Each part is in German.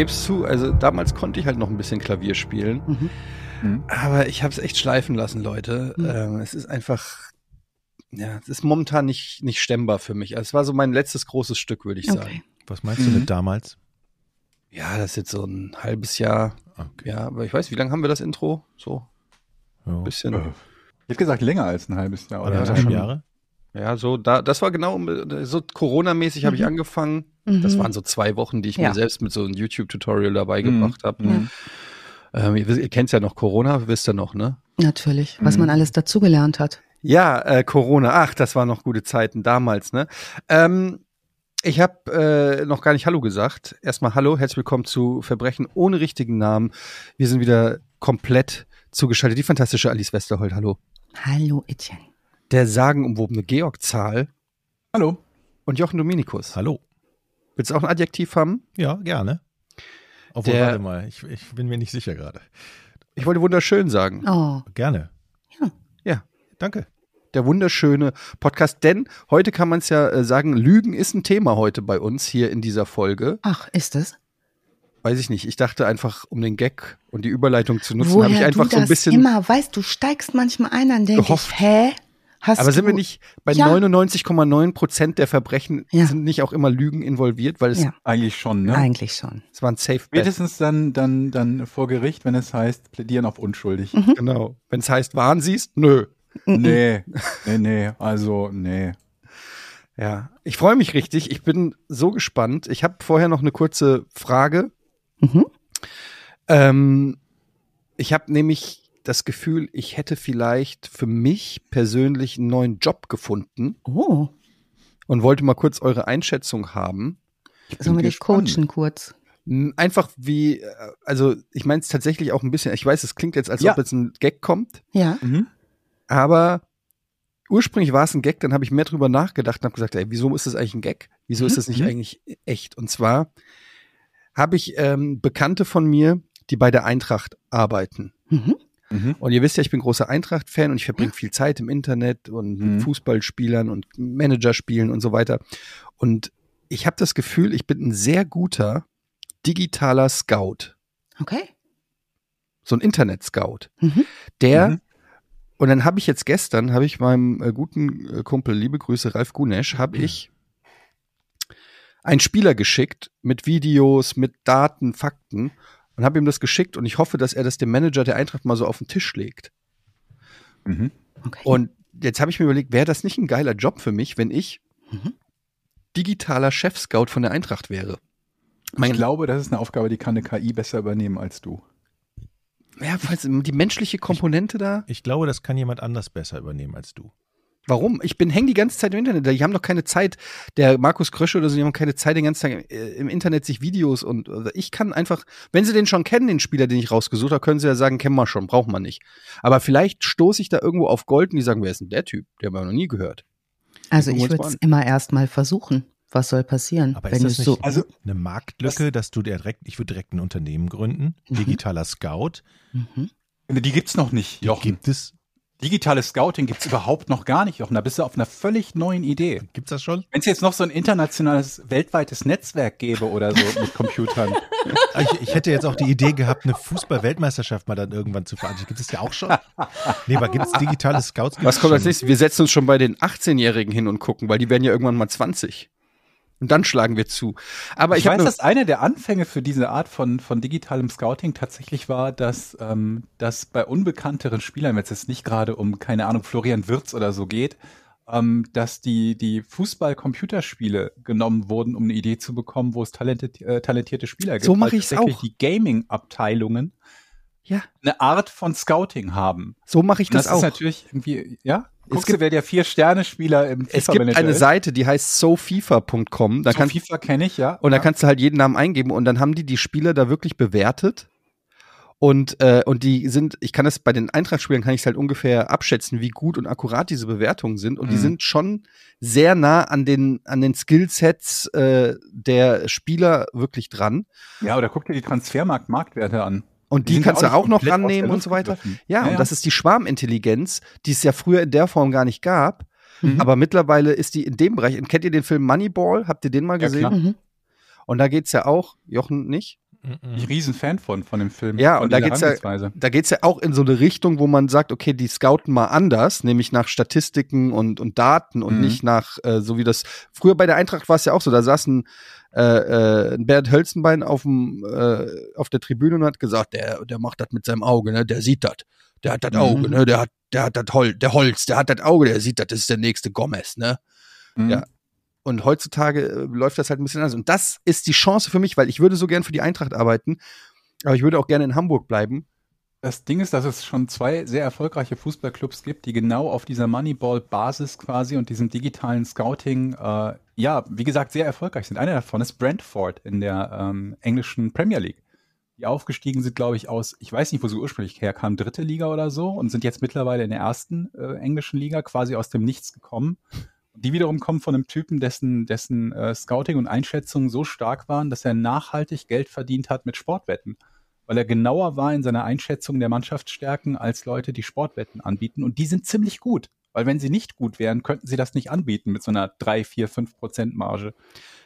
ich gebe es zu, also damals konnte ich halt noch ein bisschen Klavier spielen. Mhm. Mhm. Aber ich habe es echt schleifen lassen, Leute. Mhm. Ähm, es ist einfach, ja, es ist momentan nicht, nicht stemmbar für mich. Also es war so mein letztes großes Stück, würde ich sagen. Okay. Was meinst du Mhm. mit damals? Ja, das ist jetzt so ein halbes Jahr. Okay. Ja, aber ich weiß, wie lange haben wir das Intro? So Ja. ein bisschen. Ich hätte gesagt, länger als ein halbes Jahr. Oder? Anderthalb schon. Jahre? Ja, so da, das war genau so Corona-mäßig habe ich Mhm. angefangen. Mhm. Das waren so zwei Wochen, die ich Ja. mir selbst mit so einem YouTube-Tutorial dabei gebracht habe. Mhm. Ähm, ihr, ihr kennt ja noch Corona, wisst ihr noch, ne? Natürlich, was Mhm. man alles dazugelernt hat. Ja, äh, Corona. Ach, das waren noch gute Zeiten damals, ne? Ähm, ich habe äh, noch gar nicht Hallo gesagt. Erstmal Hallo, herzlich willkommen zu Verbrechen ohne richtigen Namen. Wir sind wieder komplett zugeschaltet. Die fantastische Alice Westerholt, hallo. Hallo, Etienne. Der sagenumwobene Georg Zahl Hallo. und Jochen Dominikus. Hallo. Willst du auch ein Adjektiv haben? Ja, gerne. Obwohl, Der- warte mal, ich, ich bin mir nicht sicher gerade. Ich wollte wunderschön sagen. Oh, Gerne. Ja. Ja. Danke. Der wunderschöne Podcast. Denn heute kann man es ja äh, sagen, Lügen ist ein Thema heute bei uns hier in dieser Folge. ach, ist es? Weiß ich nicht. Ich dachte einfach, um den Gag und die Überleitung zu nutzen, habe ich einfach du so ein bisschen. immer weißt, du steigst manchmal ein, dann denke ich, hä? Hast aber sind wir nicht bei Ja. 99,9 Prozent der Verbrechen Ja. sind nicht auch immer Lügen involviert, weil es, Ja. Eigentlich schon, ne? Eigentlich schon. es war ein Safe. Spätestens dann, dann, dann vor Gericht, wenn es heißt, plädieren auf unschuldig. Genau. Wenn es heißt, waren sie es? Nö. nee, nee, nee, also, nee. Ja. Ich freue mich richtig. Ich bin so gespannt. Ich habe vorher noch eine kurze Frage. Mhm. Ähm, ich habe nämlich das Gefühl, ich hätte vielleicht für mich persönlich einen neuen Job gefunden Oh, und wollte mal kurz eure Einschätzung haben. sollen wir dich coachen kurz? Einfach wie, äh, also ich meine es tatsächlich auch ein bisschen, ich weiß, es klingt jetzt, als Ja. ob jetzt ein Gag kommt, Ja. Mhm. aber ursprünglich war es ein Gag, dann habe ich mehr drüber nachgedacht und habe gesagt, ey, wieso ist das eigentlich ein Gag? Wieso ist Mhm. das nicht Mhm. eigentlich echt? Und zwar habe ich ähm, Bekannte von mir, die bei der Eintracht arbeiten. Mhm. Mhm. Und ihr wisst ja, ich bin großer Eintracht-Fan und ich verbringe viel Zeit im Internet und mit Mhm. Fußballspielern und Managerspielen und so weiter. Und ich habe das Gefühl, ich bin ein sehr guter digitaler Scout. Okay. So ein Internet-Scout. Mhm. Der, Mhm. und dann habe ich jetzt gestern, habe ich meinem äh, guten äh, Kumpel, liebe Grüße, Ralf Gunesch, habe ich einen Spieler geschickt mit Videos, mit Daten, Fakten und habe ihm das geschickt und ich hoffe, dass er das dem Manager der Eintracht mal so auf den Tisch legt. Mhm. Okay. Und jetzt habe ich mir überlegt, wäre das nicht ein geiler Job für mich, wenn ich Mhm. digitaler Chef-Scout von der Eintracht wäre? Ich glaube, das ist eine Aufgabe, die kann eine KI besser übernehmen als du. ja, falls die menschliche Komponente da. Ich glaube, das kann jemand anders besser übernehmen als du. Warum? Ich bin häng die ganze Zeit im Internet. Die haben doch keine Zeit. Der Markus Krösche oder so, die haben keine Zeit, den ganzen Tag äh, im Internet sich Videos und also ich kann einfach, wenn sie den schon kennen, den Spieler, den ich rausgesucht habe, können sie ja sagen, kennen wir schon, braucht man nicht. Aber vielleicht stoße ich da irgendwo auf Gold und die sagen, wer ist denn der Typ? Der haben wir noch nie gehört. also ich würde es immer erst mal versuchen. Was soll passieren? Aber wenn ist das du nicht so. Also, eine Marktlücke, dass du direkt, ich würde direkt ein Unternehmen gründen, Mhm. digitaler Scout. Mhm. die gibt's noch nicht, Die Jochen. gibt es, Digitales Scouting gibt's überhaupt noch gar nicht, Jochen. Da bist du auf einer völlig neuen Idee. gibt's das schon? Wenn es jetzt noch so ein internationales, weltweites Netzwerk gäbe oder so mit Computern. Ich, ich hätte jetzt auch die Idee gehabt, eine Fußball-Weltmeisterschaft mal dann irgendwann zu veranstalten. Gibt es ja auch schon? Nee, aber gibt es digitale Scouts? Gibt's Was kommt als nächstes? Wir setzen uns schon bei den 18-Jährigen hin und gucken, weil die werden ja irgendwann mal 20. Und dann schlagen wir zu. Aber ich, ich weiß, dass einer der Anfänge für diese Art von, von digitalem Scouting tatsächlich war, dass, ähm, dass bei unbekannteren Spielern, wenn es jetzt nicht gerade um, keine Ahnung, Florian Wirz oder so geht, ähm, dass die, die Fußball-Computerspiele genommen wurden, um eine Idee zu bekommen, wo es talentiert, äh, talentierte Spieler gibt. So mach Weil ich's tatsächlich auch. Die Gaming-Abteilungen ja, eine Art von Scouting haben. so mache ich Und das, das, ist auch. natürlich irgendwie, ja? Guckst gibt- du, wer der Vier-Sterne-Spieler im Es gibt eine ist? Seite, die heißt sofifa.com. Da So kannst FIFA kenne ich, ja. Und da ja. kannst du halt jeden Namen eingeben und dann haben die die Spieler da wirklich bewertet. Und, äh, und die sind, ich kann das bei den Eintracht-Spielern kann ich es halt ungefähr abschätzen, wie gut und akkurat diese Bewertungen sind. Und die Mhm. sind schon sehr nah an den, an den Skillsets äh, der Spieler wirklich dran. Ja, oder guck dir die Transfermarkt-Marktwerte an. Und die, sind kannst ja du auch noch rannehmen und so weiter. gegriffen. Ja, und das ist die Schwarmintelligenz, die es ja früher in der Form gar nicht gab. Mhm. Aber mittlerweile ist die in dem Bereich. Und kennt ihr den Film Moneyball? Habt ihr den mal Ja, gesehen? klar. Mhm. Und da geht's ja auch, Jochen nicht, Bin ich riesen Fan von, von dem Film. Ja, von und da geht's ja, da geht's ja auch in so eine Richtung, wo man sagt, okay, die scouten mal anders, nämlich nach Statistiken und, und Daten und Mhm. nicht nach, äh, so wie das, früher bei der Eintracht war es ja auch so, da saß ein, äh, äh, ein Bert Hölzenbein auf dem, äh, auf der Tribüne und hat gesagt, der, der macht das mit seinem Auge, ne, der sieht das. Der hat das Mhm. Auge, ne, der hat, der hat das Hol der Holz, der hat das Auge, der sieht das, das ist der nächste Gomez, ne. Mhm. Ja. Und heutzutage äh, läuft das halt ein bisschen anders. Und das ist die Chance für mich, weil ich würde so gern für die Eintracht arbeiten, aber ich würde auch gerne in Hamburg bleiben. Das Ding ist, dass es schon zwei sehr erfolgreiche Fußballclubs gibt, die genau auf dieser Moneyball-Basis quasi und diesem digitalen Scouting, äh, ja, wie gesagt, sehr erfolgreich sind. Einer davon ist Brentford in der ähm, englischen Premier League. Die aufgestiegen sind, glaube ich, aus, ich weiß nicht, wo sie ursprünglich herkamen, dritte Liga oder so und sind jetzt mittlerweile in der ersten äh, englischen Liga quasi aus dem Nichts gekommen. Die wiederum kommen von einem Typen, dessen, dessen äh, Scouting und Einschätzung so stark waren, dass er nachhaltig Geld verdient hat mit Sportwetten. Weil er genauer war in seiner Einschätzung der Mannschaftsstärken als Leute, die Sportwetten anbieten. Und die sind ziemlich gut. Weil wenn sie nicht gut wären, könnten sie das nicht anbieten mit so einer 3, 4, 5 Prozent Marge.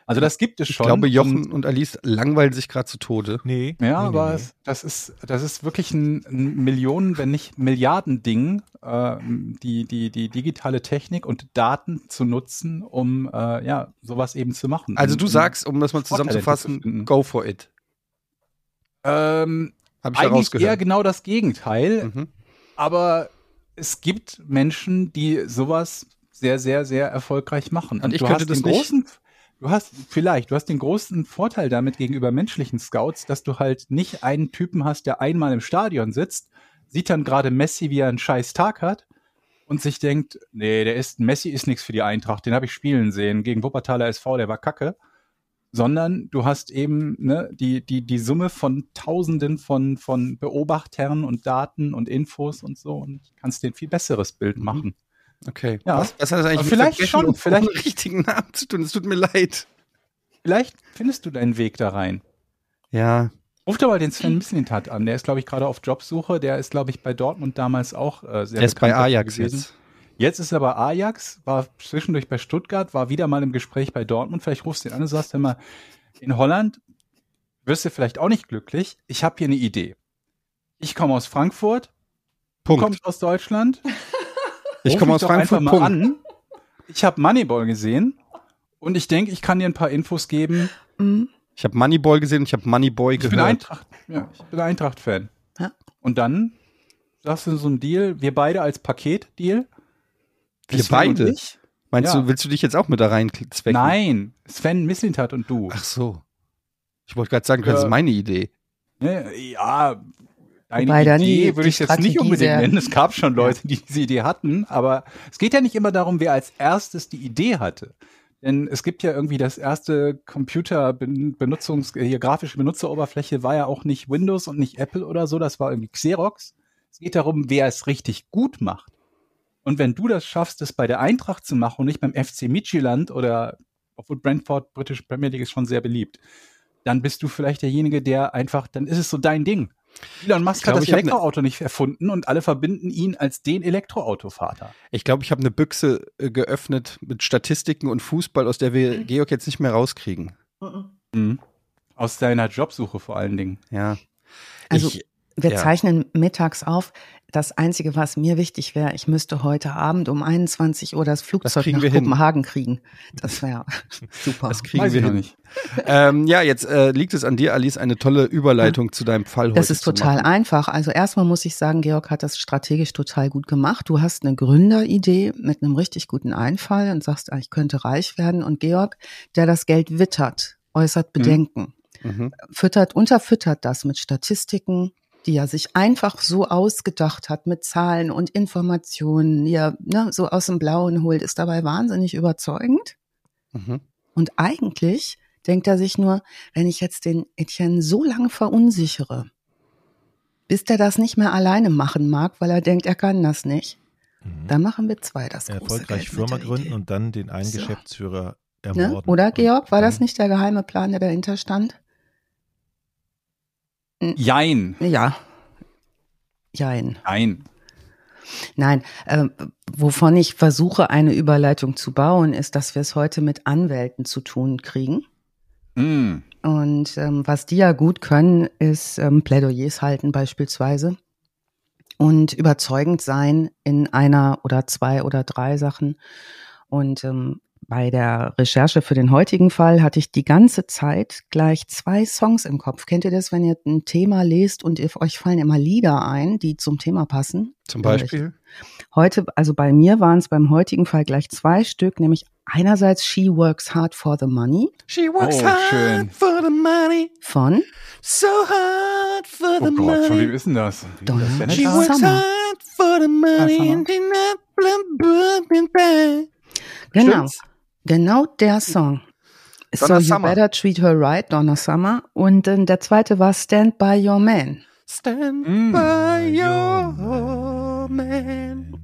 Also das gibt es Ich schon. glaube, Und- Jochen und Alice langweilen sich gerade zu Tode. Nee. ja, nee, aber nee, Es, das ist das ist wirklich ein, ein Millionen, wenn nicht Milliarden-Ding, äh, die die die digitale Technik und Daten zu nutzen, um äh, ja sowas eben zu machen. Also Um- du um- sagst, um das mal zusammenzufassen, go for it. Ähm, Habe ich eigentlich eher genau das Gegenteil. Mhm. Aber es gibt Menschen, die sowas sehr, sehr, sehr erfolgreich machen. Und ich du könnte hast das den nicht. großen, du hast vielleicht, du hast den großen Vorteil damit gegenüber menschlichen Scouts, dass du halt nicht einen Typen hast, der einmal im Stadion sitzt, sieht dann gerade Messi, wie er einen scheiß Tag hat und sich denkt, nee, der ist, Messi ist nichts für die Eintracht, den habe ich spielen sehen gegen Wuppertaler SV, der war kacke. Sondern du hast eben ne, die, die, die Summe von Tausenden von, von Beobachtern und Daten und Infos und so und kannst dir ein viel besseres Bild Mhm. machen. Okay. Ja. Was, was hat das eigentlich vielleicht schon, vielleicht- ohne richtigen Namen zu tun? Es tut mir leid. Vielleicht findest du deinen Weg da rein. Ja. Ruf doch mal den Sven Mislintat an. Der ist, glaube ich, gerade auf Jobsuche. Der ist, glaube ich, bei Dortmund damals auch äh, sehr Der ist bei Ajax gewesen. jetzt. Jetzt ist er bei Ajax, war zwischendurch bei Stuttgart, war wieder mal im Gespräch bei Dortmund. Vielleicht rufst du ihn an und sagst, mal, in Holland wirst du vielleicht auch nicht glücklich. Ich habe hier eine Idee. Ich komme aus Frankfurt, du Punkt. kommst aus Deutschland. Ich komme aus doch Frankfurt. einfach mal Punkt. an. Ich habe Moneyball gesehen und ich denke, ich kann dir ein paar Infos geben. Mhm. Ich habe Moneyball gesehen und ich habe Moneyboy Ich bin gehört. Eintracht, ja, ich bin Eintracht-Fan. Ja. Und dann sagst du so ein Deal, wir beide als Paket-Deal. Wir Sven und beide? ich? Meinst Ja. du, willst du dich jetzt auch mit da rein zwecken? Nein, Sven Mislintat und du. Ach so. Ich wollte gerade sagen, das Ja. ist meine Idee. Ne, ja, eine Wobei Idee die- würde ich jetzt nicht unbedingt nennen. Es gab schon Leute, die diese Idee hatten, aber es geht ja nicht immer darum, wer als erstes die Idee hatte. Denn es gibt ja irgendwie das erste Computer-Benutzungs, hier grafische Benutzeroberfläche war ja auch nicht Windows und nicht Apple oder so, das war irgendwie Xerox. Es geht darum, wer es richtig gut macht. Und wenn du das schaffst, es bei der Eintracht zu machen und nicht beim FC Midtjylland oder, obwohl Brentford, British Premier League ist schon sehr beliebt, dann bist du vielleicht derjenige, der einfach, dann ist es so dein Ding. Elon Musk glaub, hat das ne- Elektroauto nicht erfunden und alle verbinden ihn als den Elektroautovater. Ich glaube, ich habe eine Büchse äh, geöffnet mit Statistiken und Fußball, aus der wir Georg jetzt nicht mehr rauskriegen. Mhm. Aus seiner Jobsuche vor allen Dingen. Ja. Also, ich, Wir Ja. zeichnen mittags auf. Das Einzige, was mir wichtig wäre, ich müsste heute Abend um 21 Uhr das Flugzeug kriegen nach wir hin. Kopenhagen kriegen. Das wäre super. das kriegen Weiß wir hin. nicht. Ähm, ja, jetzt äh, liegt es an dir, Alice, eine tolle Überleitung zu deinem Fall heute Das ist zu total machen. einfach. Also erstmal muss ich sagen, Georg hat das strategisch total gut gemacht. Du hast eine Gründeridee mit einem richtig guten Einfall und sagst, ah, ich könnte reich werden. Und Georg, der das Geld wittert, äußert Bedenken. Mhm. füttert, unterfüttert das mit Statistiken, die er sich einfach so ausgedacht hat mit Zahlen und Informationen, die er ne, so aus dem Blauen holt, ist dabei wahnsinnig überzeugend. Mhm. Und eigentlich denkt er sich nur, wenn ich jetzt den Etienne so lange verunsichere, bis der das nicht mehr alleine machen mag, weil er denkt, er kann das nicht, Mhm. dann machen wir zwei das große Erfolgreich Geld Firma gründen Idee. und dann den einen So. Geschäftsführer Ne? ermorden. Oder Und Georg, war das nicht der geheime Plan, der dahinter stand? Jein. Ja. Jein. Nein. Nein, äh, wovon ich versuche, eine Überleitung zu bauen, ist, dass wir es heute mit Anwälten zu tun kriegen. Mm. Und ähm, was die ja gut können, ist ähm, Plädoyers halten beispielsweise und überzeugend sein in einer oder zwei oder drei Sachen. Und ähm, bei der Recherche für den heutigen Fall hatte ich die ganze Zeit gleich zwei Songs im Kopf. Kennt ihr das, wenn ihr ein Thema lest und ihr, euch fallen immer Lieder ein, die zum Thema passen? Zum Beispiel? Heute, also bei mir waren es beim heutigen Fall gleich zwei Stück, nämlich einerseits She Works Hard for the Money She works Oh, hard schön. for the money, von so hard for Oh the Gott, von wem money. ist denn das? Donna She Summer. Works hard for the money. Genau, Stimmt's? Genau der Song. So Donna You Summer. Better Treat Her Right, Donna Summer. Und äh, der zweite war Stand By Your Man. Stand Mm. by your man.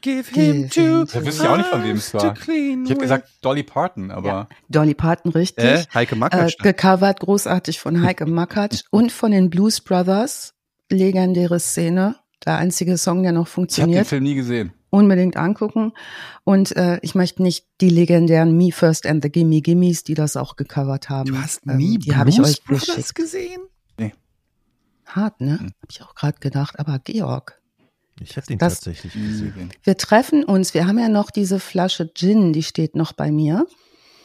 Give him him Da wüsste ich auch nicht, von wem es to war. Ich with. gesagt Dolly Parton, aber Dolly Parton, richtig. Äh, Heike Äh, Makatsch. gecovert großartig von Heike Makatsch und von den Blues Brothers. Legendäre Szene. Der einzige Song, der noch ich habe den funktioniert. Film nie gesehen. Unbedingt angucken. Und äh, ich möchte nicht die legendären Me First and the Gimme Gimmes, die das auch gecovert haben. du hast ähm, nie Die habe ich euch Brothers geschickt. gesehen? Hart, ne? Hm. Habe ich auch gerade gedacht. Aber Georg, Ich habe den Das- tatsächlich gesehen. wir treffen uns. Wir haben ja noch diese Flasche Gin, die steht noch bei mir.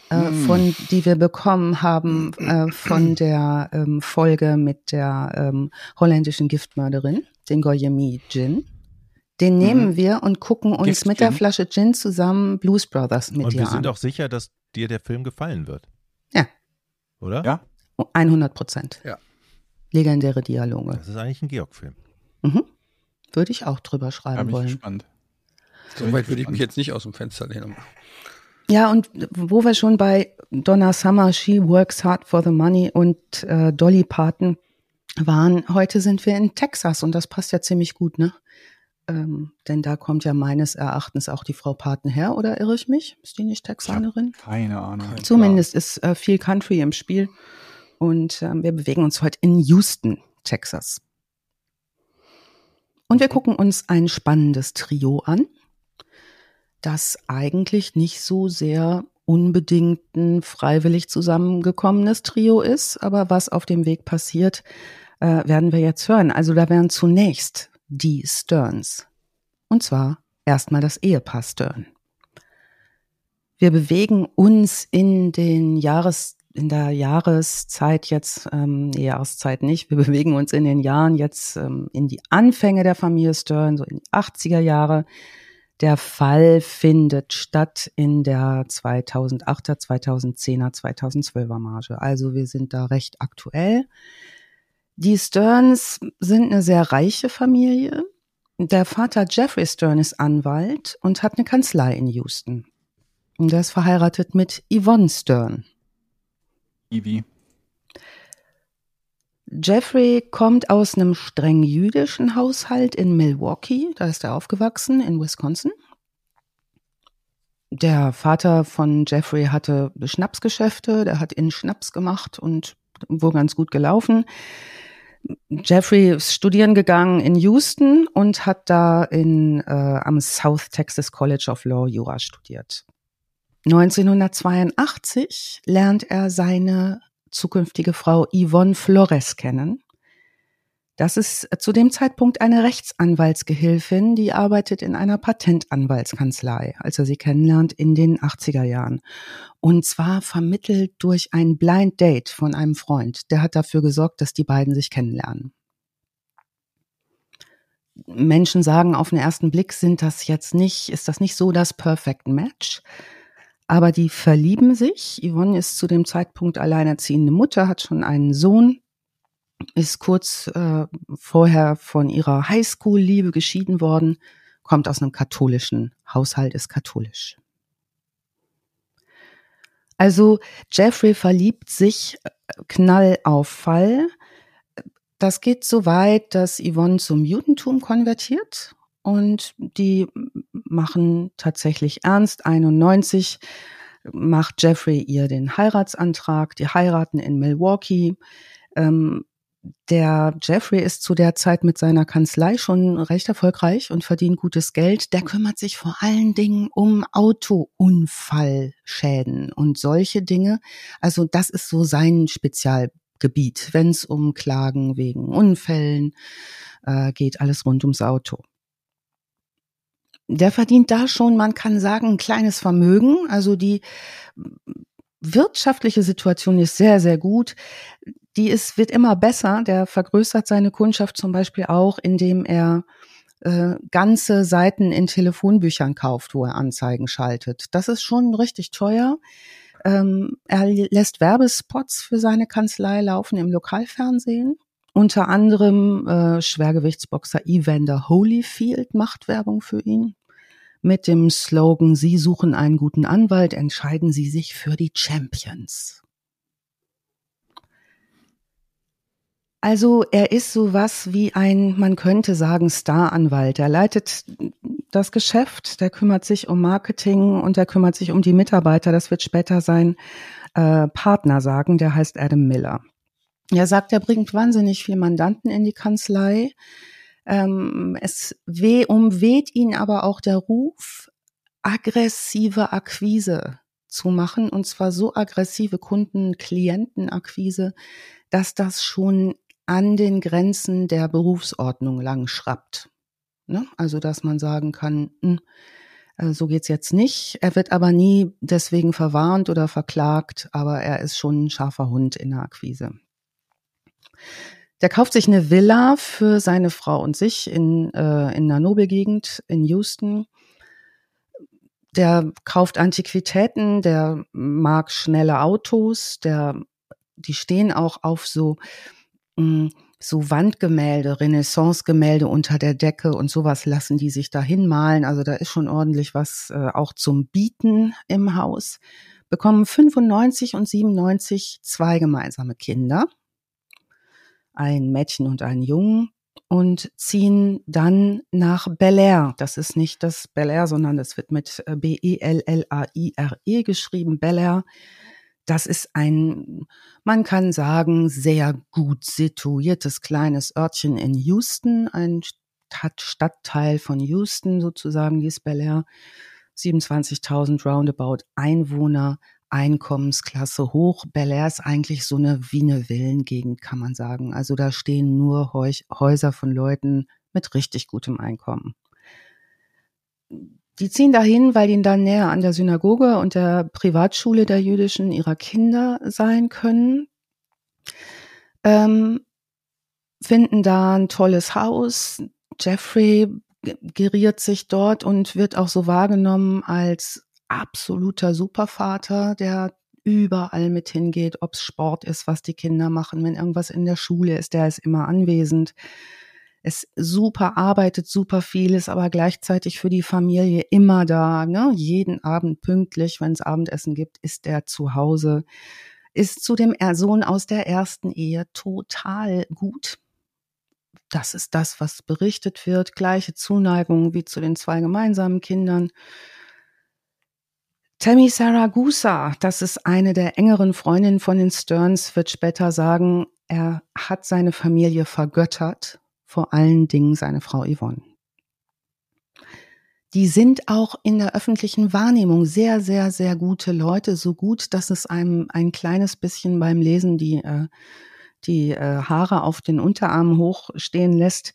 Äh, Mm. von die wir bekommen haben äh, von der ähm, Folge mit der ähm, holländischen Giftmörderin, den Goyemi Gin. Den nehmen wir und gucken uns Gift mit der? Flasche Gin zusammen Blues Brothers mit Und dir wir sind an. auch sicher, dass dir der Film gefallen wird. Ja. Oder? Ja? 100 Prozent. Ja. Legendäre Dialoge. Das ist eigentlich ein Georg-Film. Mhm. Würde ich auch drüber schreiben bin ich wollen. gespannt. So weit würde ich mich jetzt nicht aus dem Fenster lehnen. Ja, und wo wir schon bei Donna Summer, She Works Hard for the Money und äh, Dolly Parton waren, heute sind wir in Texas und das passt ja ziemlich gut, ne? Ähm, denn da kommt ja meines Erachtens auch die Frau Parton her, oder irre ich mich? Ist die nicht Texanerin? Keine Ahnung. Zumindest ist äh, viel Country im Spiel. Und ähm, wir bewegen uns heute in Houston, Texas. Und wir gucken uns ein spannendes Trio an, das eigentlich nicht so sehr unbedingt ein freiwillig zusammengekommenes Trio ist, aber was auf dem Weg passiert, äh, werden wir jetzt hören. Also da wären zunächst die Stearns. Und zwar erstmal das Ehepaar Stern. Wir bewegen uns in den Jahres, in der Jahreszeit jetzt, ähm, Jahreszeit nicht, wir bewegen uns in den Jahren jetzt ähm, in die Anfänge der Familie Stern, so in die 80er Jahre. Der Fall findet statt in der 2008er, 2010er, 2012er Marge. Also wir sind da recht aktuell. Die Stearns sind eine sehr reiche Familie. Der Vater Jeffrey Stern ist Anwalt und hat eine Kanzlei in Houston. Und er ist verheiratet mit Yvonne Stern. Ivy. Jeffrey kommt aus einem streng jüdischen Haushalt in Milwaukee, da ist er aufgewachsen, in Wisconsin. Der Vater von Jeffrey hatte Schnapsgeschäfte, der hat in Schnaps gemacht und wohl ganz gut gelaufen. Jeffrey ist studieren gegangen in Houston und hat da in, äh, am South Texas College of Law Jura studiert. 1982 lernt er seine zukünftige Frau Yvonne Flores kennen. Das ist zu dem Zeitpunkt eine Rechtsanwaltsgehilfin, die arbeitet in einer Patentanwaltskanzlei, als er sie kennenlernt in den 80er Jahren. Und zwar vermittelt durch ein Blind Date von einem Freund. Der hat dafür gesorgt, dass die beiden sich kennenlernen. Menschen sagen auf den ersten Blick, sind das jetzt nicht, ist das nicht so das Perfect Match? Aber die verlieben sich. Yvonne ist zu dem Zeitpunkt alleinerziehende Mutter, hat schon einen Sohn, ist kurz äh, vorher von ihrer Highschool-Liebe geschieden worden, kommt aus einem katholischen Haushalt, ist katholisch. Also Jeffrey verliebt sich äh, Knall auf Fall. Das geht so weit, dass Yvonne zum Judentum konvertiert und die machen tatsächlich ernst. 91 macht Jeffrey ihr den Heiratsantrag, die heiraten in Milwaukee. Ähm, der Jeffrey ist zu der Zeit mit seiner Kanzlei schon recht erfolgreich und verdient gutes Geld. Der kümmert sich vor allen Dingen um Autounfallschäden und solche Dinge. Also das ist so sein Spezialgebiet, wenn es um Klagen wegen Unfällen äh, geht, alles rund ums Auto. Der verdient da schon, man kann sagen, ein kleines Vermögen. Also die wirtschaftliche Situation ist sehr, sehr gut die ist, wird immer besser. Der vergrößert seine Kundschaft zum Beispiel auch, indem er äh, ganze Seiten in Telefonbüchern kauft, wo er Anzeigen schaltet. Das ist schon richtig teuer. Ähm, er lässt Werbespots für seine Kanzlei laufen im Lokalfernsehen. Unter anderem äh, Schwergewichtsboxer Evander Holyfield macht Werbung für ihn. Mit dem Slogan, Sie suchen einen guten Anwalt, entscheiden Sie sich für die Champions. Also er ist sowas wie ein, man könnte sagen, Staranwalt. Er leitet das Geschäft, der kümmert sich um Marketing und der kümmert sich um die Mitarbeiter. Das wird später sein äh, Partner sagen, der heißt Adam Miller. Er sagt, er bringt wahnsinnig viel Mandanten in die Kanzlei. Ähm, es weh, umweht ihn aber auch der Ruf, aggressive Akquise zu machen, und zwar so aggressive Kunden-Klientenakquise, dass das schon an den Grenzen der Berufsordnung lang schrappt. Ne? Also, dass man sagen kann, mh, hm, so geht's jetzt nicht. Er wird aber nie deswegen verwarnt oder verklagt, aber er ist schon ein scharfer Hund in der Akquise. Der kauft sich eine Villa für seine Frau und sich in, äh, in einer Nobelgegend in Houston. Der kauft Antiquitäten, der mag schnelle Autos, der, die stehen auch auf so so Wandgemälde, Renaissance-Gemälde unter der Decke und sowas lassen die sich da hinmalen. Also da ist schon ordentlich was äh, auch zum Bieten im Haus. Bekommen 95 und 97 zwei gemeinsame Kinder, ein Mädchen und einen Jungen und ziehen dann nach Bel Air. Das ist nicht das Bel Air, sondern das wird mit äh, B-E-L-L-A-I-R-E -E geschrieben, Bel Air das ist ein, man kann sagen, sehr gut situiertes kleines Örtchen in Houston, ein Stadtteil von Houston sozusagen, die Bel Air. 27.000 roundabout Einwohner, Einkommensklasse hoch. Bel Air ist eigentlich so eine wie eine Villengegend, kann man sagen. Also da stehen nur Häuser von Leuten mit richtig gutem Einkommen die ziehen dahin, weil ihnen dann näher an der Synagoge und der Privatschule der jüdischen ihrer Kinder sein können. Ähm, finden da ein tolles Haus. Jeffrey geriert sich dort und wird auch so wahrgenommen als absoluter Supervater, der überall mit hingeht, ob es Sport ist, was die Kinder machen, wenn irgendwas in der Schule ist, der ist immer anwesend es super arbeitet, super viel ist, aber gleichzeitig für die Familie immer da, ne? jeden Abend pünktlich, wenn es Abendessen gibt, ist er zu Hause, ist zu dem Sohn aus der ersten Ehe total gut. Das ist das, was berichtet wird. Gleiche Zuneigung wie zu den zwei gemeinsamen Kindern. Tammy Saragusa, das ist eine der engeren Freundinnen von den Stearns, wird später sagen, er hat seine Familie vergöttert vor allen Dingen seine Frau Yvonne. Die sind auch in der öffentlichen Wahrnehmung sehr, sehr, sehr gute Leute, so gut, dass es einem ein kleines bisschen beim Lesen die, äh, die äh, Haare auf den Unterarmen hochstehen lässt.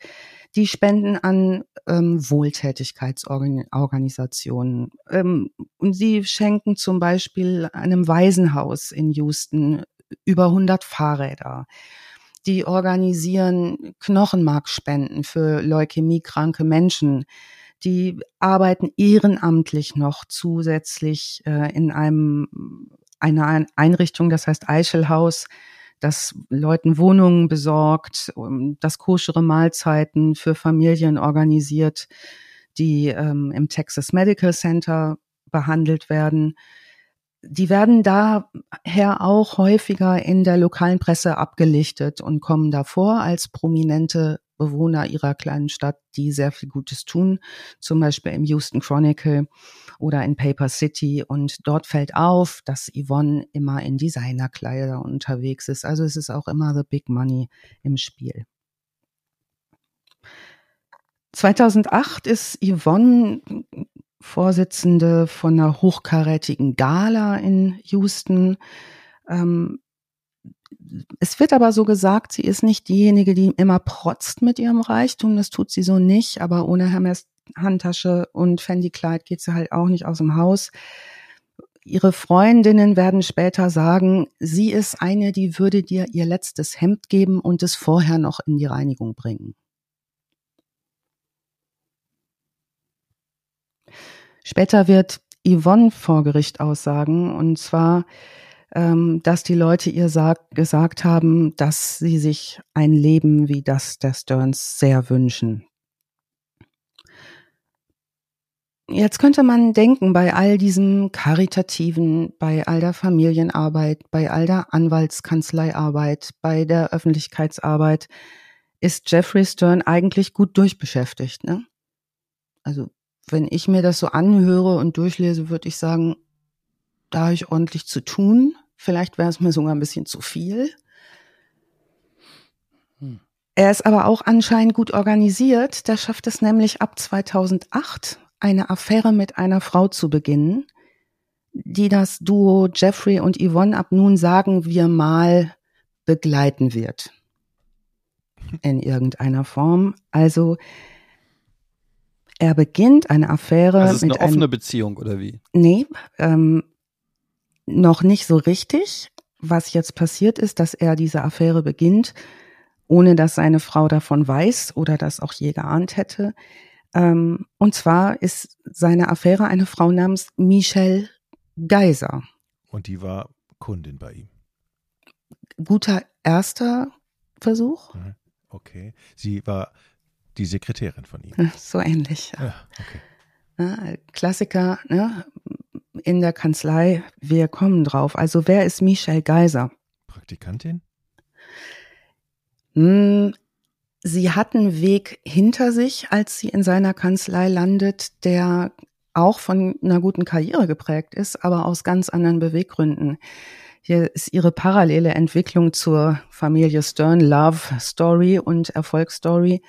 Die spenden an ähm, Wohltätigkeitsorganisationen. Ähm, und sie schenken zum Beispiel einem Waisenhaus in Houston über 100 Fahrräder die organisieren Knochenmarkspenden für leukämiekranke Menschen. Die arbeiten ehrenamtlich noch zusätzlich äh, in einem einer Einrichtung, das heißt Eichelhaus, das Leuten Wohnungen besorgt, das koschere Mahlzeiten für Familien organisiert, die ähm, im Texas Medical Center behandelt werden die werden daher auch häufiger in der lokalen Presse abgelichtet und kommen davor als prominente Bewohner ihrer kleinen Stadt, die sehr viel Gutes tun, zum Beispiel im Houston Chronicle oder in Paper City. Und dort fällt auf, dass Yvonne immer in Designerkleider unterwegs ist. Also es ist auch immer the big money im Spiel. 2008 ist Yvonne Vorsitzende von einer hochkarätigen Gala in Houston. Ähm, es wird aber so gesagt, sie ist nicht diejenige, die immer protzt mit ihrem Reichtum. Das tut sie so nicht. Aber ohne Hermes Handtasche und Fendi Kleid geht sie halt auch nicht aus dem Haus. Ihre Freundinnen werden später sagen, sie ist eine, die würde dir ihr letztes Hemd geben und es vorher noch in die Reinigung bringen. Später wird Yvonne vor Gericht aussagen, und zwar, ähm, dass die Leute ihr sag, gesagt haben, dass sie sich ein Leben wie das der Stearns sehr wünschen. Jetzt könnte man denken, bei all diesem Karitativen, bei all der Familienarbeit, bei all der Anwaltskanzleiarbeit, bei der Öffentlichkeitsarbeit, ist Jeffrey Stern eigentlich gut durchbeschäftigt. Ne? Also wenn ich mir das so anhöre und durchlese, würde ich sagen, da habe ich ordentlich zu tun. Vielleicht wäre es mir sogar ein bisschen zu viel. Hm. Er ist aber auch anscheinend gut organisiert. Der schafft es nämlich ab 2008, eine Affäre mit einer Frau zu beginnen, die das Duo Jeffrey und Yvonne ab nun sagen wir mal begleiten wird. In irgendeiner Form. Also er beginnt eine Affäre also ist mit eine offene einem, Beziehung oder wie? Nee, ähm, noch nicht so richtig. Was jetzt passiert ist, dass er diese Affäre beginnt, ohne dass seine Frau davon weiß oder das auch je geahnt hätte. Ähm, und zwar ist seine Affäre eine Frau namens Michelle Geiser. Und die war Kundin bei ihm. Guter erster Versuch. Mhm. Okay. Sie war die Sekretärin von ihm. So ähnlich. Ja, okay. Ja, Klassiker ne? in der Kanzlei, wir kommen drauf. Also wer ist Michelle Geiser? Praktikantin? Hm, sie hat einen Weg hinter sich, als sie in seiner Kanzlei landet, der auch von einer guten Karriere geprägt ist, aber aus ganz anderen Beweggründen. Hier ist ihre parallele Entwicklung zur Familie Stern, Love Story und Erfolgsstory.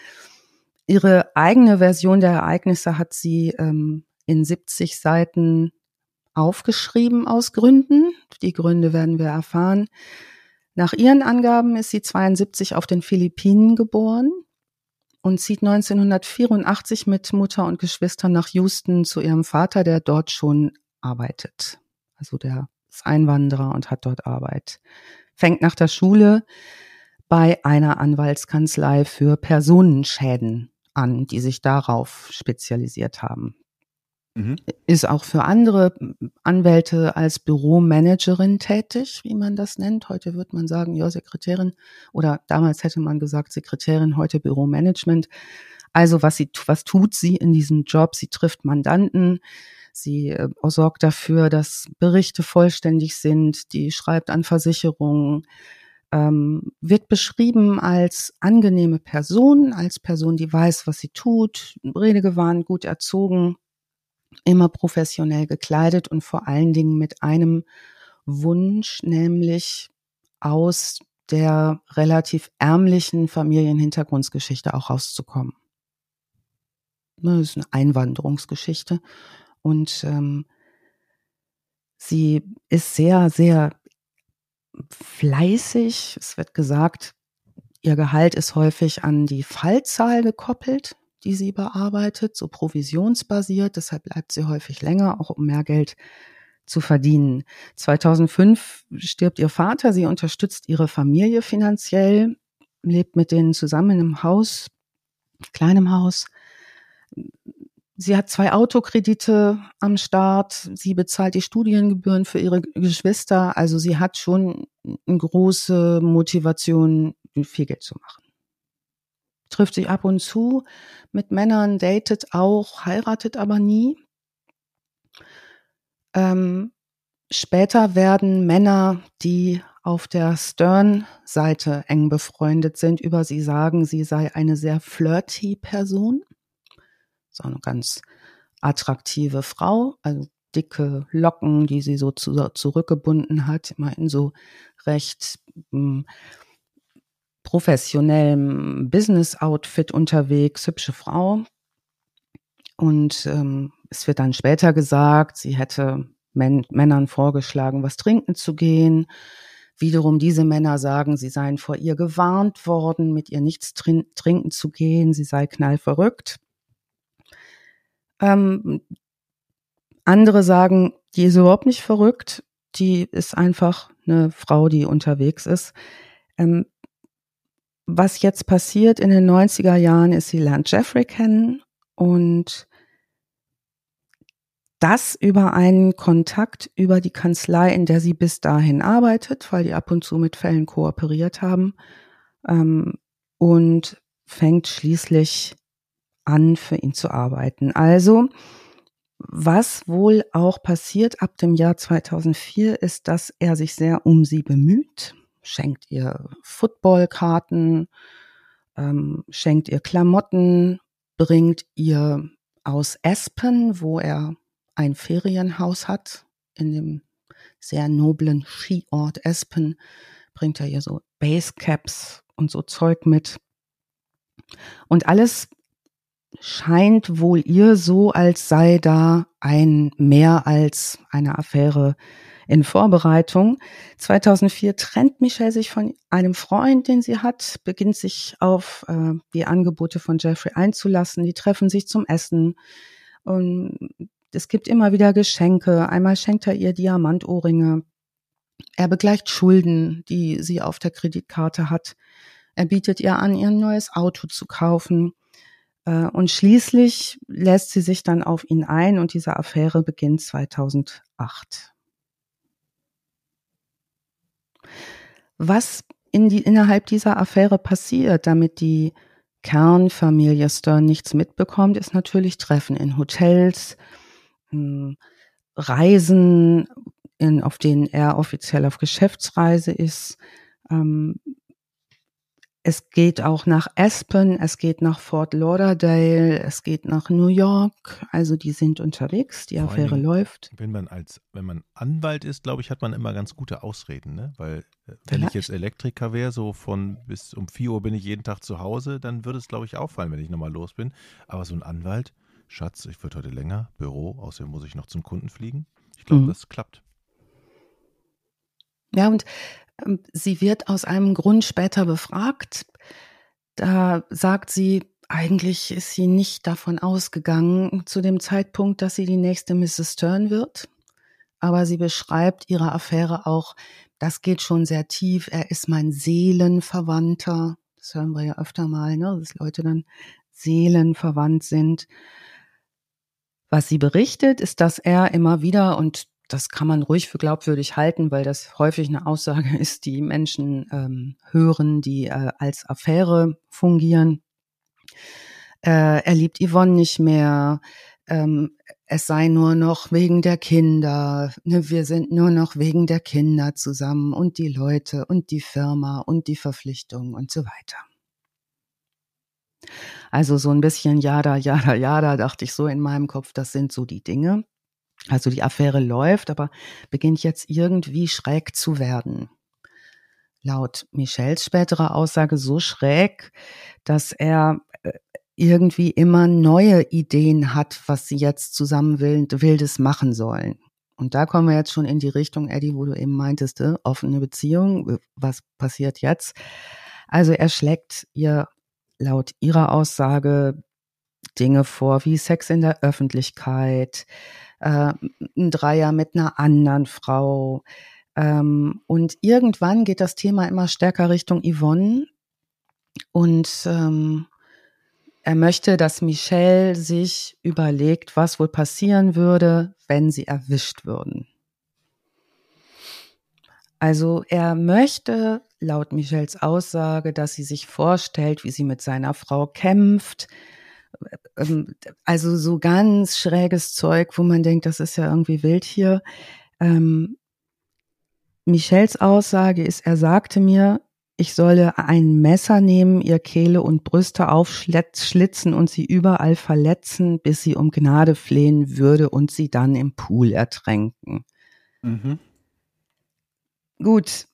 Ihre eigene Version der Ereignisse hat sie ähm, in 70 Seiten aufgeschrieben aus Gründen. Die Gründe werden wir erfahren. Nach ihren Angaben ist sie 72 auf den Philippinen geboren und zieht 1984 mit Mutter und Geschwistern nach Houston zu ihrem Vater, der dort schon arbeitet. Also der ist Einwanderer und hat dort Arbeit. Fängt nach der Schule bei einer Anwaltskanzlei für Personenschäden an, die sich darauf spezialisiert haben. Mhm. Ist auch für andere Anwälte als Büromanagerin tätig, wie man das nennt. Heute wird man sagen, ja, Sekretärin oder damals hätte man gesagt Sekretärin, heute Büromanagement. Also was sie, was tut sie in diesem Job? Sie trifft Mandanten, sie äh, sorgt dafür, dass Berichte vollständig sind, die schreibt an Versicherungen, ähm, wird beschrieben als angenehme Person, als Person, die weiß, was sie tut, redegewandt, gut erzogen, immer professionell gekleidet und vor allen Dingen mit einem Wunsch, nämlich aus der relativ ärmlichen Familienhintergrundsgeschichte auch rauszukommen. Das ist eine Einwanderungsgeschichte und ähm, sie ist sehr, sehr fleißig. Es wird gesagt, ihr Gehalt ist häufig an die Fallzahl gekoppelt, die sie bearbeitet, so provisionsbasiert. Deshalb bleibt sie häufig länger, auch um mehr Geld zu verdienen. 2005 stirbt ihr Vater. Sie unterstützt ihre Familie finanziell, lebt mit denen zusammen im Haus, kleinem Haus. Sie hat zwei Autokredite am Start. Sie bezahlt die Studiengebühren für ihre Geschwister. Also sie hat schon eine große Motivation, viel Geld zu machen. Trifft sich ab und zu mit Männern, datet auch, heiratet aber nie. Ähm, später werden Männer, die auf der Stern-Seite eng befreundet sind, über sie sagen, sie sei eine sehr flirty Person. So eine ganz attraktive Frau, also dicke Locken, die sie so zu, zurückgebunden hat, immer in so recht hm, professionellem Business-Outfit unterwegs, hübsche Frau. Und ähm, es wird dann später gesagt, sie hätte Män Männern vorgeschlagen, was trinken zu gehen. Wiederum diese Männer sagen, sie seien vor ihr gewarnt worden, mit ihr nichts trin trinken zu gehen, sie sei knallverrückt. Ähm, andere sagen, die ist überhaupt nicht verrückt, die ist einfach eine Frau, die unterwegs ist. Ähm, was jetzt passiert in den 90er Jahren ist, sie lernt Jeffrey kennen und das über einen Kontakt über die Kanzlei, in der sie bis dahin arbeitet, weil die ab und zu mit Fällen kooperiert haben ähm, und fängt schließlich an, für ihn zu arbeiten. Also, was wohl auch passiert ab dem Jahr 2004, ist, dass er sich sehr um sie bemüht, schenkt ihr Footballkarten, ähm, schenkt ihr Klamotten, bringt ihr aus Espen, wo er ein Ferienhaus hat, in dem sehr noblen Skiort Espen, bringt er ihr so Basecaps und so Zeug mit. Und alles scheint wohl ihr so, als sei da ein mehr als eine Affäre in Vorbereitung. 2004 trennt Michelle sich von einem Freund, den sie hat, beginnt sich auf äh, die Angebote von Jeffrey einzulassen. Die treffen sich zum Essen. Und es gibt immer wieder Geschenke. Einmal schenkt er ihr Diamantohrringe. Er begleicht Schulden, die sie auf der Kreditkarte hat. Er bietet ihr an, ihr ein neues Auto zu kaufen. Äh, und schließlich lässt sie sich dann auf ihn ein und diese Affäre beginnt 2008. Was in die, innerhalb dieser Affäre passiert, damit die Kernfamilie Stern nichts mitbekommt, ist natürlich Treffen in Hotels, hm, Reisen, in, auf denen er offiziell auf Geschäftsreise ist, ähm, es geht auch nach Aspen, es geht nach Fort Lauderdale, es geht nach New York. Also die sind unterwegs, die Vor Affäre Dingen, läuft. Wenn man als, wenn man Anwalt ist, glaube ich, hat man immer ganz gute Ausreden, ne? Weil äh, wenn ich jetzt Elektriker wäre, so von bis um 4 Uhr bin ich jeden Tag zu Hause, dann würde es, glaube ich, auffallen, wenn ich nochmal los bin. Aber so ein Anwalt, Schatz, ich würde heute länger, Büro, außerdem muss ich noch zum Kunden fliegen. Ich glaube, mhm. das klappt. Ja, und sie wird aus einem Grund später befragt. Da sagt sie, eigentlich ist sie nicht davon ausgegangen zu dem Zeitpunkt, dass sie die nächste Mrs. Stern wird. Aber sie beschreibt ihre Affäre auch, das geht schon sehr tief. Er ist mein Seelenverwandter. Das hören wir ja öfter mal, ne? dass Leute dann seelenverwandt sind. Was sie berichtet, ist, dass er immer wieder, und das kann man ruhig für glaubwürdig halten, weil das häufig eine Aussage ist, die Menschen ähm, hören, die äh, als Affäre fungieren. Äh, er liebt Yvonne nicht mehr. Ähm, es sei nur noch wegen der Kinder. Ne, wir sind nur noch wegen der Kinder zusammen und die Leute und die Firma und die Verpflichtungen und so weiter. Also so ein bisschen Jada, Jada, Jada, dachte ich so in meinem Kopf, das sind so die Dinge. Also die Affäre läuft, aber beginnt jetzt irgendwie schräg zu werden. Laut Michels späterer Aussage so schräg, dass er äh, irgendwie immer neue Ideen hat, was sie jetzt zusammen Wildes machen sollen. Und da kommen wir jetzt schon in die Richtung, Eddie, wo du eben meintest, äh, offene Beziehung, was passiert jetzt? Also er schlägt ihr laut ihrer Aussage Dinge vor wie Sex in der Öffentlichkeit, äh, ein Dreier mit einer anderen Frau. Ähm, und irgendwann geht das Thema immer stärker Richtung Yvonne. Und ähm, er möchte, dass Michelle sich überlegt, was wohl passieren würde, wenn sie erwischt würden. Also er möchte laut Michels Aussage, dass sie sich vorstellt, wie sie mit seiner Frau kämpft, ähm, also so ganz schräges Zeug, wo man denkt, das ist ja irgendwie wild hier. Ähm, Michels Aussage ist, er sagte mir, ich solle ein Messer nehmen, ihr Kehle und Brüste aufschlitzen und sie überall verletzen, bis sie um Gnade flehen würde und sie dann im Pool ertränken. Mhm. Gut.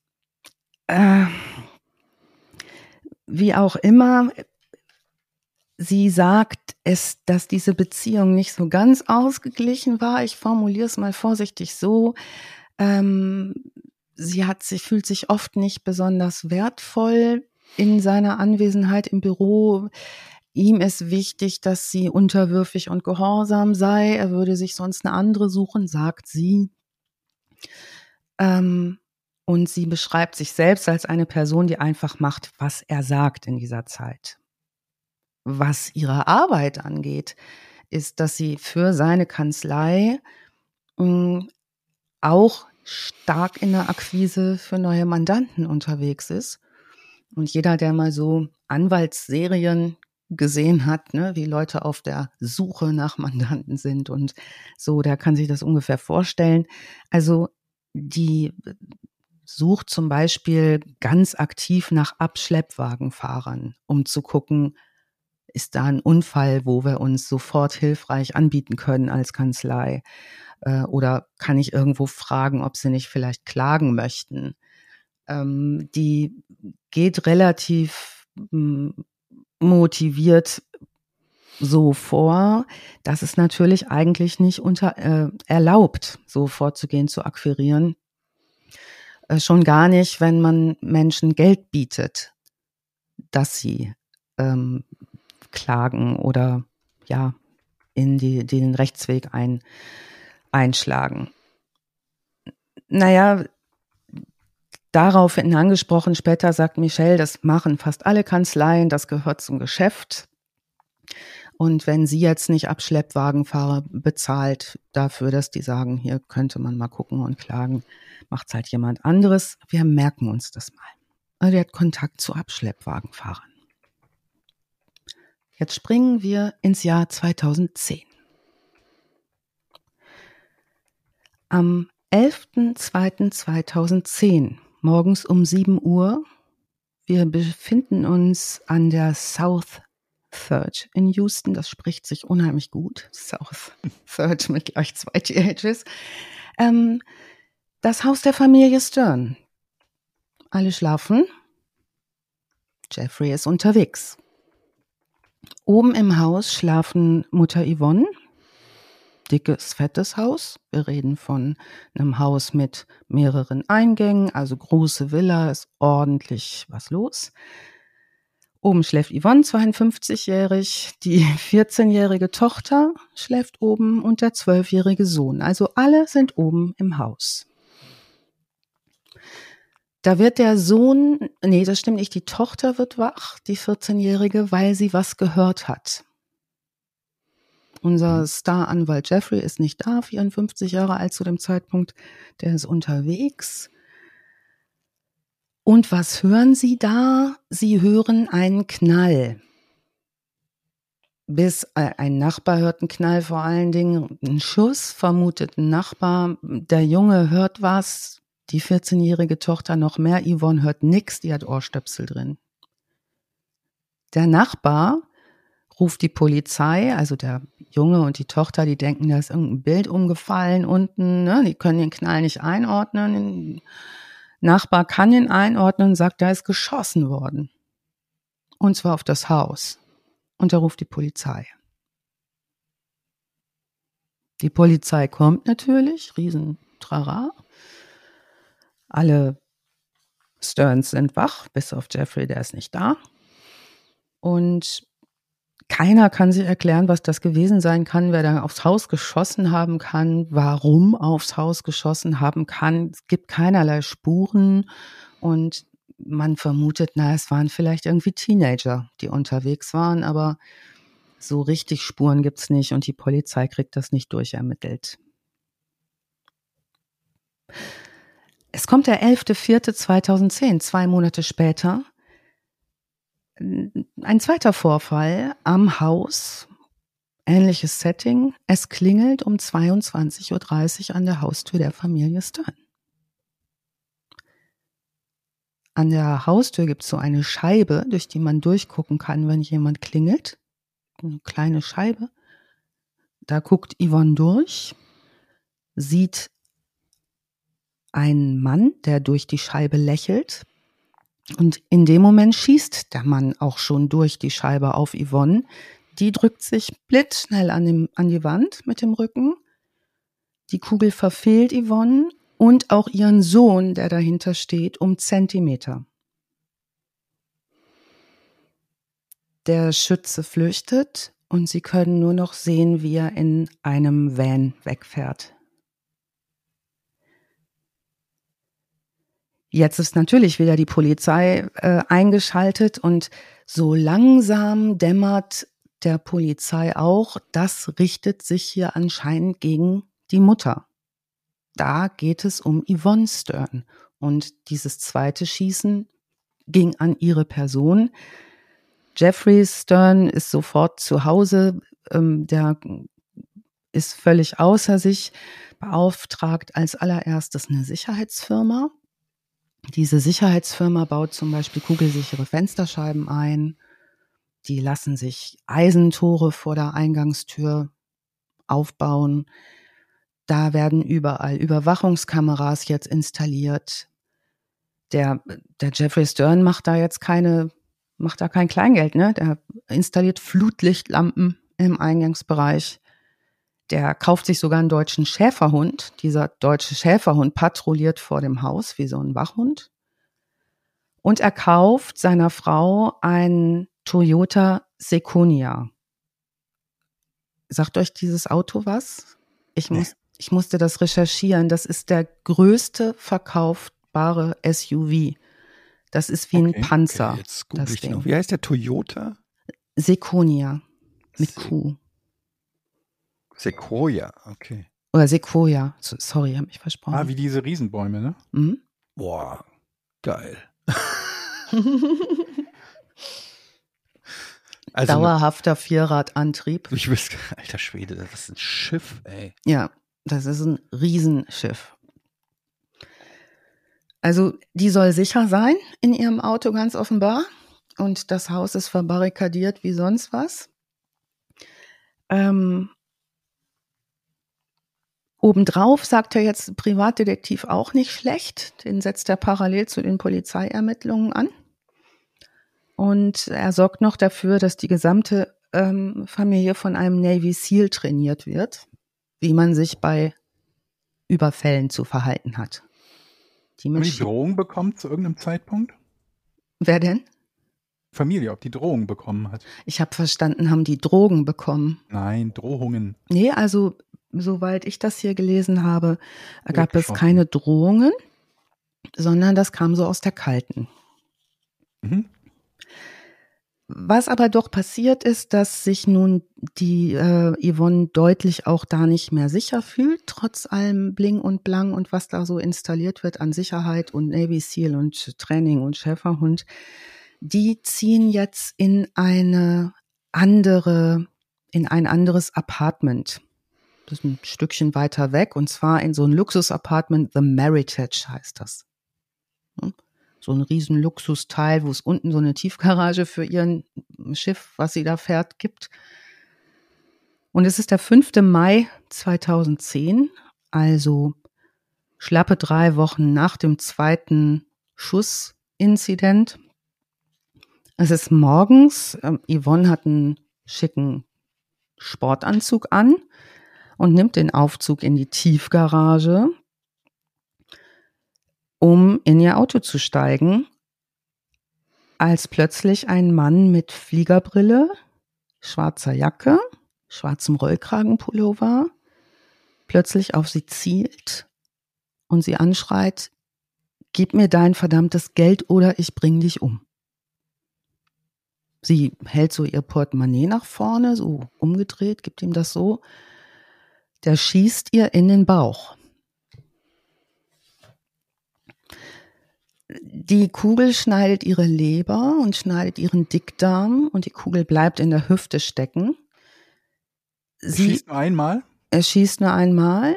Äh, wie auch immer, sie sagt es, dass diese Beziehung nicht so ganz ausgeglichen war. Ich formuliere es mal vorsichtig so. Ähm, sie hat sich, fühlt sich oft nicht besonders wertvoll in seiner Anwesenheit im Büro. Ihm ist wichtig, dass sie unterwürfig und gehorsam sei. Er würde sich sonst eine andere suchen, sagt sie. Ähm, und sie beschreibt sich selbst als eine Person, die einfach macht, was er sagt in dieser Zeit. Was ihre Arbeit angeht, ist, dass sie für seine Kanzlei mh, mm, auch stark in der Akquise für neue Mandanten unterwegs ist. Und jeder, der mal so Anwaltsserien gesehen hat, ne, wie Leute auf der Suche nach Mandanten sind und so, der kann sich das ungefähr vorstellen. Also die sucht zum Beispiel ganz aktiv nach Abschleppwagenfahrern, um zu gucken, ist da ein Unfall, wo wir uns sofort hilfreich anbieten können als Kanzlei? Äh, oder kann ich irgendwo fragen, ob sie nicht vielleicht klagen möchten? Ähm, die geht relativ hm, motiviert so vor, dass es natürlich eigentlich nicht unter äh, erlaubt, so vorzugehen, zu akquirieren. Äh, schon gar nicht, wenn man Menschen Geld bietet, dass sie ähm, klagen oder ja in die, den Rechtsweg ein, einschlagen. Naja, daraufhin angesprochen, später sagt Michelle, das machen fast alle Kanzleien, das gehört zum Geschäft. Und wenn sie jetzt nicht Abschleppwagenfahrer bezahlt dafür, dass die sagen, hier könnte man mal gucken und klagen, macht es halt jemand anderes. Wir merken uns das mal. Also hat Kontakt zu Abschleppwagenfahrern. Jetzt springen wir ins Jahr 2010. Am 11.02.2010, morgens um 7 Uhr, wir befinden uns an der South Third in Houston. Das spricht sich unheimlich gut. South Third mit gleich zwei THs. Ähm, das Haus der Familie Stern. Alle schlafen. Jeffrey ist unterwegs. Oben im Haus schlafen Mutter Yvonne, dickes, fettes Haus. Wir reden von einem Haus mit mehreren Eingängen, also große Villa, ist ordentlich was los. Oben schläft Yvonne, 52-jährig, die 14-jährige Tochter schläft oben und der 12-jährige Sohn. Also alle sind oben im Haus. Da wird der Sohn, nee, das stimmt nicht, die Tochter wird wach, die 14-jährige, weil sie was gehört hat. Unser mhm. Star-Anwalt Jeffrey ist nicht da, 54 Jahre alt zu dem Zeitpunkt. Der ist unterwegs. Und was hören Sie da? Sie hören einen Knall. Bis äh, ein Nachbar hört einen Knall vor allen Dingen, ein Schuss, vermutet ein Nachbar. Der Junge hört was, die 14-jährige Tochter noch mehr. Yvonne hört nichts, die hat Ohrstöpsel drin. Der Nachbar ruft die Polizei, also der Junge und die Tochter, die denken, da ist irgendein Bild umgefallen unten, ne? die können den Knall nicht einordnen. Der Nachbar kann ihn einordnen sagt, da ist geschossen worden. Und zwar auf das Haus. Und er ruft die Polizei. Die Polizei kommt natürlich, riesen Trara. Alle Stearns sind wach, bis auf Jeffrey, der ist nicht da. Und keiner kann sich erklären, was das gewesen sein kann, wer da aufs Haus geschossen haben kann, warum aufs Haus geschossen haben kann. Es gibt keinerlei Spuren und man vermutet, na, es waren vielleicht irgendwie Teenager, die unterwegs waren, aber so richtig Spuren gibt's nicht und die Polizei kriegt das nicht durchermittelt. Es kommt der 11.04.2010, zwei Monate später, ein zweiter Vorfall am Haus, ähnliches Setting. Es klingelt um 22.30 Uhr an der Haustür der Familie Stern. An der Haustür gibt es so eine Scheibe, durch die man durchgucken kann, wenn jemand klingelt. Eine kleine Scheibe. Da guckt Yvonne durch, sieht einen Mann, der durch die Scheibe lächelt. Und in dem Moment schießt der Mann auch schon durch die Scheibe auf Yvonne. Die drückt sich blitzschnell an, dem, an die Wand mit dem Rücken. Die Kugel verfehlt Yvonne und auch ihren Sohn, der dahinter steht, um Zentimeter. Der Schütze flüchtet und sie können nur noch sehen, wie er in einem Van wegfährt. Jetzt ist natürlich wieder die Polizei äh, eingeschaltet und so langsam dämmert der Polizei auch, das richtet sich hier anscheinend gegen die Mutter. Da geht es um Yvonne Stern und dieses zweite Schießen ging an ihre Person. Jeffrey Stern ist sofort zu Hause, ähm, der ist völlig außer sich, beauftragt als allererstes eine Sicherheitsfirma, diese Sicherheitsfirma baut zum Beispiel kugelsichere Fensterscheiben ein. Die lassen sich Eisentore vor der Eingangstür aufbauen. Da werden überall Überwachungskameras jetzt installiert. Der, der Jeffrey Stern macht da jetzt keine, macht da kein Kleingeld, ne? Der installiert Flutlichtlampen im Eingangsbereich. Der kauft sich sogar einen deutschen Schäferhund. Dieser deutsche Schäferhund patrouilliert vor dem Haus wie so ein Wachhund. Und er kauft seiner Frau ein Toyota Sequoia. Sagt euch dieses Auto was? Ich, muss, nee. ich musste das recherchieren. Das ist der größte verkaufbare SUV. Das ist wie okay, ein Panzer. Okay, jetzt das Ding. Noch. Wie heißt der Toyota? Sequoia mit Se Q. Sequoia, okay. Oder Sequoia, sorry, habe ich versprochen. Ah, wie diese Riesenbäume, ne? Mhm. Boah, geil. also Dauerhafter Vierradantrieb. Ich wüsste, alter Schwede, das ist ein Schiff, ey. Ja, das ist ein Riesenschiff. Also, die soll sicher sein in ihrem Auto, ganz offenbar. Und das Haus ist verbarrikadiert wie sonst was. Ähm, Obendrauf sagt er jetzt Privatdetektiv auch nicht schlecht. Den setzt er parallel zu den Polizeiermittlungen an. Und er sorgt noch dafür, dass die gesamte ähm, Familie von einem Navy SEAL trainiert wird, wie man sich bei Überfällen zu verhalten hat. Die, Haben die Drohung bekommt zu irgendeinem Zeitpunkt? Wer denn? Familie, ob die Drohung bekommen hat. Ich habe verstanden, haben die Drogen bekommen. Nein, Drohungen. Nee, also soweit ich das hier gelesen habe, gab es keine Drohungen, sondern das kam so aus der Kalten. Mhm. Was aber doch passiert ist, dass sich nun die äh, Yvonne deutlich auch da nicht mehr sicher fühlt, trotz allem Bling und Blang und was da so installiert wird an Sicherheit und Navy SEAL und Training und Schäferhund. Die ziehen jetzt in eine andere, in ein anderes Apartment das ist ein Stückchen weiter weg, und zwar in so ein Luxus-Apartment, The Meritage heißt das. So ein riesen Luxusteil, wo es unten so eine Tiefgarage für ihren Schiff, was sie da fährt, gibt. Und es ist der 5. Mai 2010, also schlappe drei Wochen nach dem zweiten Schussinzident. Es ist morgens, ähm, Yvonne hat einen schicken Sportanzug an und nimmt den Aufzug in die Tiefgarage, um in ihr Auto zu steigen, als plötzlich ein Mann mit Fliegerbrille, schwarzer Jacke, schwarzem Rollkragenpullover plötzlich auf sie zielt und sie anschreit, gib mir dein verdammtes Geld oder ich bring dich um. Sie hält so ihr Portemonnaie nach vorne, so umgedreht, gibt ihm das so der schießt ihr in den Bauch. Die Kugel schneidet ihre Leber und schneidet ihren Dickdarm und die Kugel bleibt in der Hüfte stecken. Sie schießt nur einmal? Er schießt nur einmal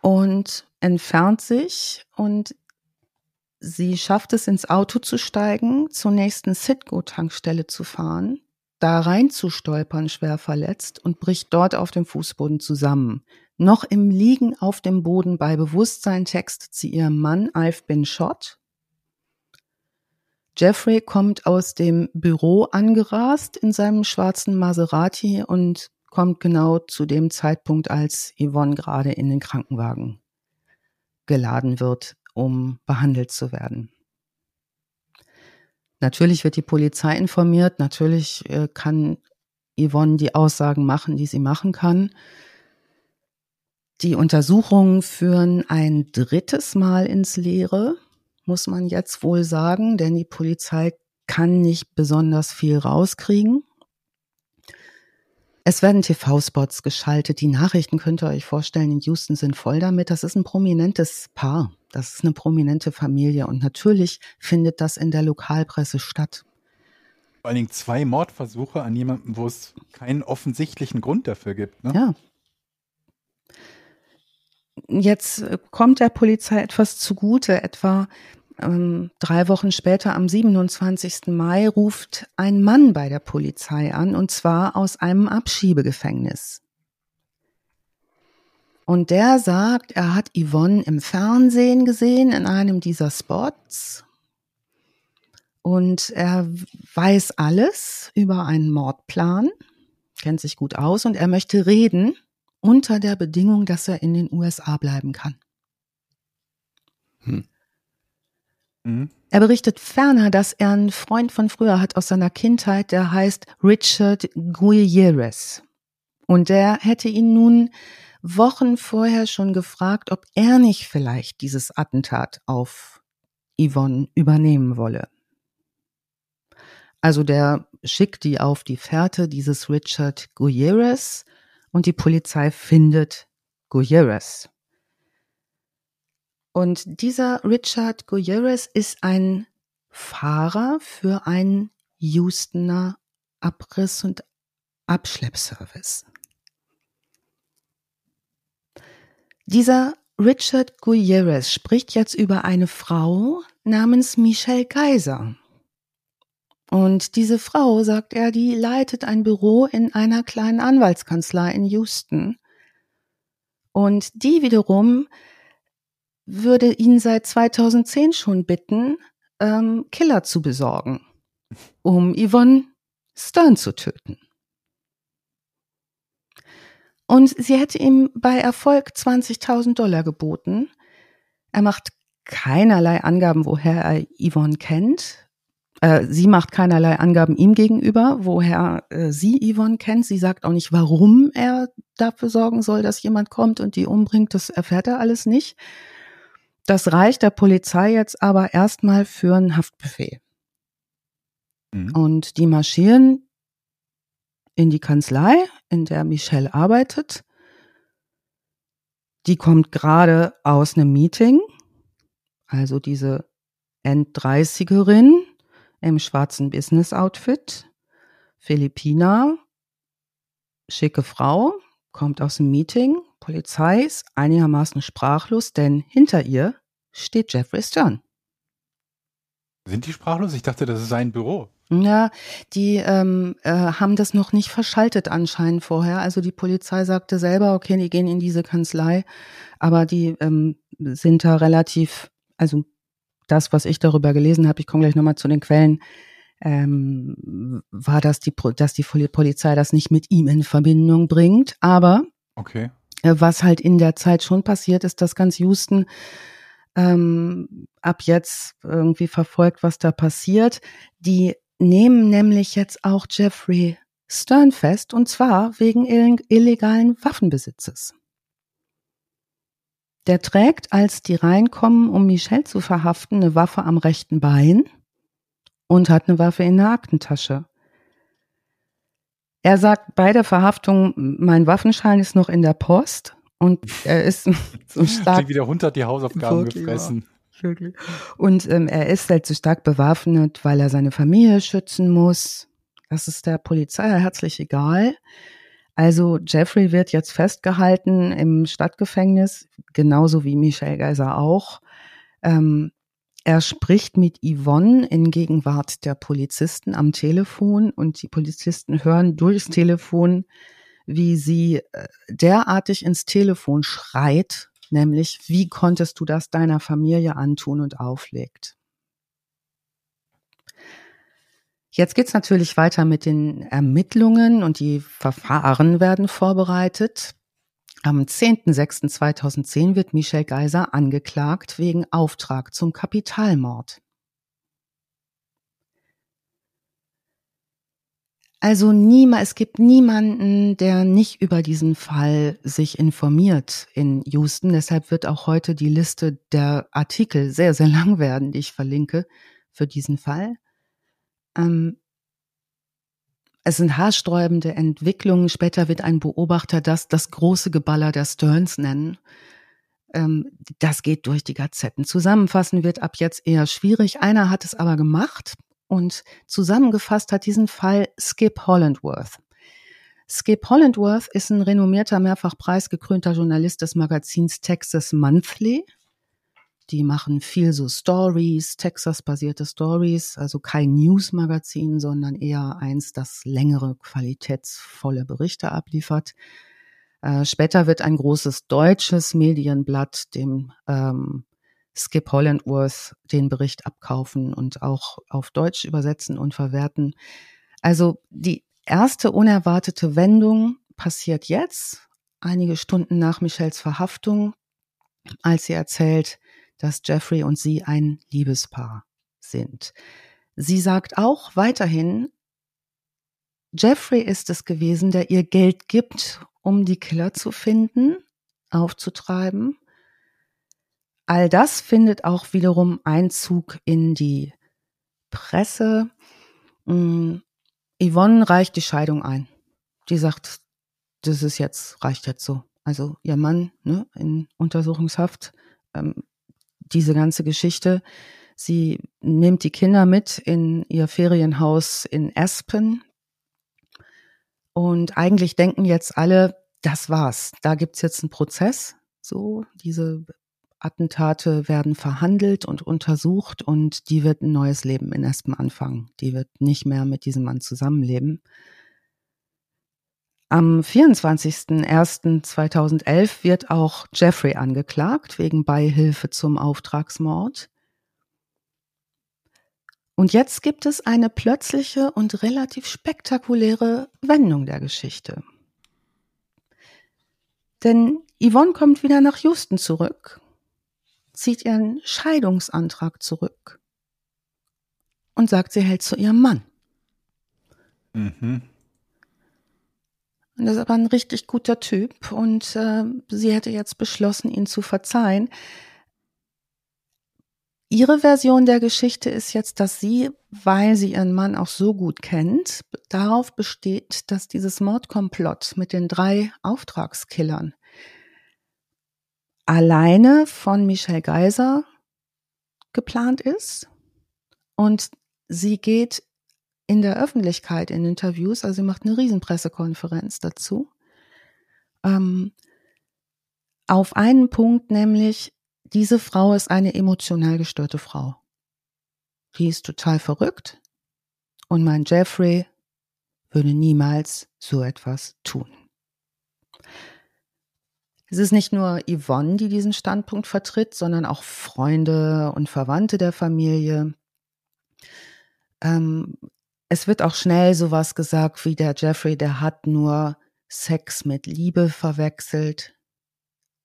und entfernt sich und Sie schafft es, ins Auto zu steigen, zur nächsten Citgo-Tankstelle zu fahren, da reinzustolpern, schwer verletzt und bricht dort auf dem Fußboden zusammen. Noch im Liegen auf dem Boden bei Bewusstsein textet sie ihrem Mann, I've been shot. Jeffrey kommt aus dem Büro angerast in seinem schwarzen Maserati und kommt genau zu dem Zeitpunkt, als Yvonne gerade in den Krankenwagen geladen wird, um behandelt zu werden. Natürlich wird die Polizei informiert, natürlich äh, kann Yvonne die Aussagen machen, die sie machen kann. Die Untersuchungen führen ein drittes Mal ins Leere, muss man jetzt wohl sagen, denn die Polizei kann nicht besonders viel rauskriegen. Es werden TV-Spots geschaltet. Die Nachrichten könnt ihr euch vorstellen, in Houston sind voll damit. Das ist ein prominentes Paar. Das ist eine prominente Familie. Und natürlich findet das in der Lokalpresse statt. Vor allen Dingen zwei Mordversuche an jemanden, wo es keinen offensichtlichen Grund dafür gibt. Ne? Ja. Jetzt kommt der Polizei etwas zugute, etwa ähm, drei Wochen später, am 27. Mai, ruft ein Mann bei der Polizei an, und zwar aus einem Abschiebegefängnis. Und der sagt, er hat Yvonne im Fernsehen gesehen, in einem dieser Spots. Und er weiß alles über einen Mordplan, kennt sich gut aus und er möchte reden unter der Bedingung, dass er in den USA bleiben kann. Hm. Mhm. Er berichtet ferner, dass er einen Freund von früher hat aus seiner Kindheit, der heißt Richard Gutierrez. Und der hätte ihn nun Wochen vorher schon gefragt, ob er nicht vielleicht dieses Attentat auf Yvonne übernehmen wolle. Also der schickt die auf die Fährte dieses Richard Gutierrez und die Polizei findet Gutierrez. Und dieser Richard Gutierrez ist ein Fahrer für einen Houstoner Abriss- und Abschleppservice. Dieser Richard Gutierrez spricht jetzt über eine Frau namens Michelle Geiser. Und diese Frau, sagt er, die leitet ein Büro in einer kleinen Anwaltskanzlei in Houston. Und die wiederum würde ihn seit 2010 schon bitten, ähm, Killer zu besorgen, um Yvonne Stern zu töten. Und sie hätte ihm bei Erfolg 20.000 Dollar geboten. Er macht keinerlei Angaben, woher er Yvonne kennt. Äh, sie macht keinerlei Angaben ihm gegenüber, woher äh, sie Yvonne kennt. Sie sagt auch nicht, warum er dafür sorgen soll, dass jemand kommt und die umbringt. Das erfährt er alles nicht. Das reicht der Polizei jetzt aber erstmal für einen Haftbefehl. Mhm. Und die marschieren in die Kanzlei, in der Michelle arbeitet. Die kommt gerade aus einem Meeting, also diese End-30erin im schwarzen Business-Outfit, Philippiner, schicke Frau, kommt aus dem Meeting, Polizei ist einigermaßen sprachlos, denn hinter ihr steht Jeffrey Stern. Sind die sprachlos? Ich dachte, das ist sein Büro. Ja, die ähm, äh, haben das noch nicht verschaltet anscheinend vorher. Also die Polizei sagte selber, okay, die gehen in diese Kanzlei, aber die ähm, sind da relativ, also das, was ich darüber gelesen habe, ich komme gleich nochmal zu den Quellen, ähm, war, dass die, dass die Polizei das nicht mit ihm in Verbindung bringt. Aber okay. Äh, was halt in der Zeit schon passiert ist, dass ganz Houston ähm, ab jetzt irgendwie verfolgt, was da passiert. Die nehmen nämlich jetzt auch Jeffrey Stern fest, und zwar wegen illegalen Waffenbesitzes. Der trägt, als die reinkommen, um Michelle zu verhaften, eine Waffe am rechten Bein und hat eine Waffe in der Aktentasche. Er sagt bei der Verhaftung, mein Waffenschein ist noch in der Post und er ist so stark. Sie wieder runter die Hausaufgaben wirklich, gefressen. Wirklich. Und ähm, er ist halt so stark bewaffnet, weil er seine Familie schützen muss. Das ist der Polizei herzlich egal. Also Jeffrey wird jetzt festgehalten im Stadtgefängnis, genauso wie Michelle Geiser auch. Ähm, er spricht mit Yvonne in Gegenwart der Polizisten am Telefon und die Polizisten hören durchs Telefon, wie sie äh, derartig ins Telefon schreit, nämlich wie konntest du das deiner Familie antun und auflegt. Jetzt geht's natürlich weiter mit den Ermittlungen und die Verfahren werden vorbereitet. Am 10.06.2010 wird Michel Geiser angeklagt wegen Auftrag zum Kapitalmord. Also niemand, es gibt niemanden, der nicht über diesen Fall sich informiert in Houston. Deshalb wird auch heute die Liste der Artikel sehr, sehr lang werden, die ich verlinke für diesen Fall. Ähm, es sind haarsträubende Entwicklungen. Später wird ein Beobachter das das große Geballer der Stearns nennen. Ähm, das geht durch die Gazetten. Zusammenfassen wird ab jetzt eher schwierig. Einer hat es aber gemacht und zusammengefasst hat diesen Fall Skip Hollandworth. Skip Hollandworth ist ein renommierter, mehrfach preisgekrönter Journalist des Magazins Texas Monthly. Die machen viel so Stories, Texas-basierte Stories, also kein News-Magazin, sondern eher eins, das längere, qualitätsvolle Berichte abliefert. Äh, später wird ein großes deutsches Medienblatt dem ähm, Skip Hollandworth den Bericht abkaufen und auch auf Deutsch übersetzen und verwerten. Also die erste unerwartete Wendung passiert jetzt, einige Stunden nach Michels Verhaftung, als sie erzählt, dass Jeffrey und sie ein Liebespaar sind. Sie sagt auch weiterhin, Jeffrey ist es gewesen, der ihr Geld gibt, um die Killer zu finden, aufzutreiben. All das findet auch wiederum Einzug in die Presse. Mm, Yvonne reicht die Scheidung ein. Die sagt, das ist jetzt, reicht jetzt so. Also ihr Mann ne, in Untersuchungshaft ähm, diese ganze Geschichte. Sie nimmt die Kinder mit in ihr Ferienhaus in Aspen. Und eigentlich denken jetzt alle, das war's. Da gibt's jetzt einen Prozess. So, diese Attentate werden verhandelt und untersucht und die wird ein neues Leben in Aspen anfangen. Die wird nicht mehr mit diesem Mann zusammenleben. Am 24.01.2011 wird auch Jeffrey angeklagt wegen Beihilfe zum Auftragsmord. Und jetzt gibt es eine plötzliche und relativ spektakuläre Wendung der Geschichte. Denn Yvonne kommt wieder nach Houston zurück, zieht ihren Scheidungsantrag zurück und sagt, sie hält zu ihrem Mann. Mhm. Und das ist aber ein richtig guter Typ und äh, sie hätte jetzt beschlossen, ihn zu verzeihen. Ihre Version der Geschichte ist jetzt, dass sie, weil sie ihren Mann auch so gut kennt, darauf besteht, dass dieses Mordkomplott mit den drei Auftragskillern alleine von Michelle Geiser geplant ist und sie geht in der Öffentlichkeit in Interviews, also sie macht eine Riesenpressekonferenz dazu, ähm, auf einen Punkt, nämlich diese Frau ist eine emotional gestörte Frau. Die ist total verrückt und mein Jeffrey würde niemals so etwas tun. Es ist nicht nur Yvonne, die diesen Standpunkt vertritt, sondern auch Freunde und Verwandte der Familie. Ähm, es wird auch schnell sowas gesagt wie der Jeffrey, der hat nur Sex mit Liebe verwechselt.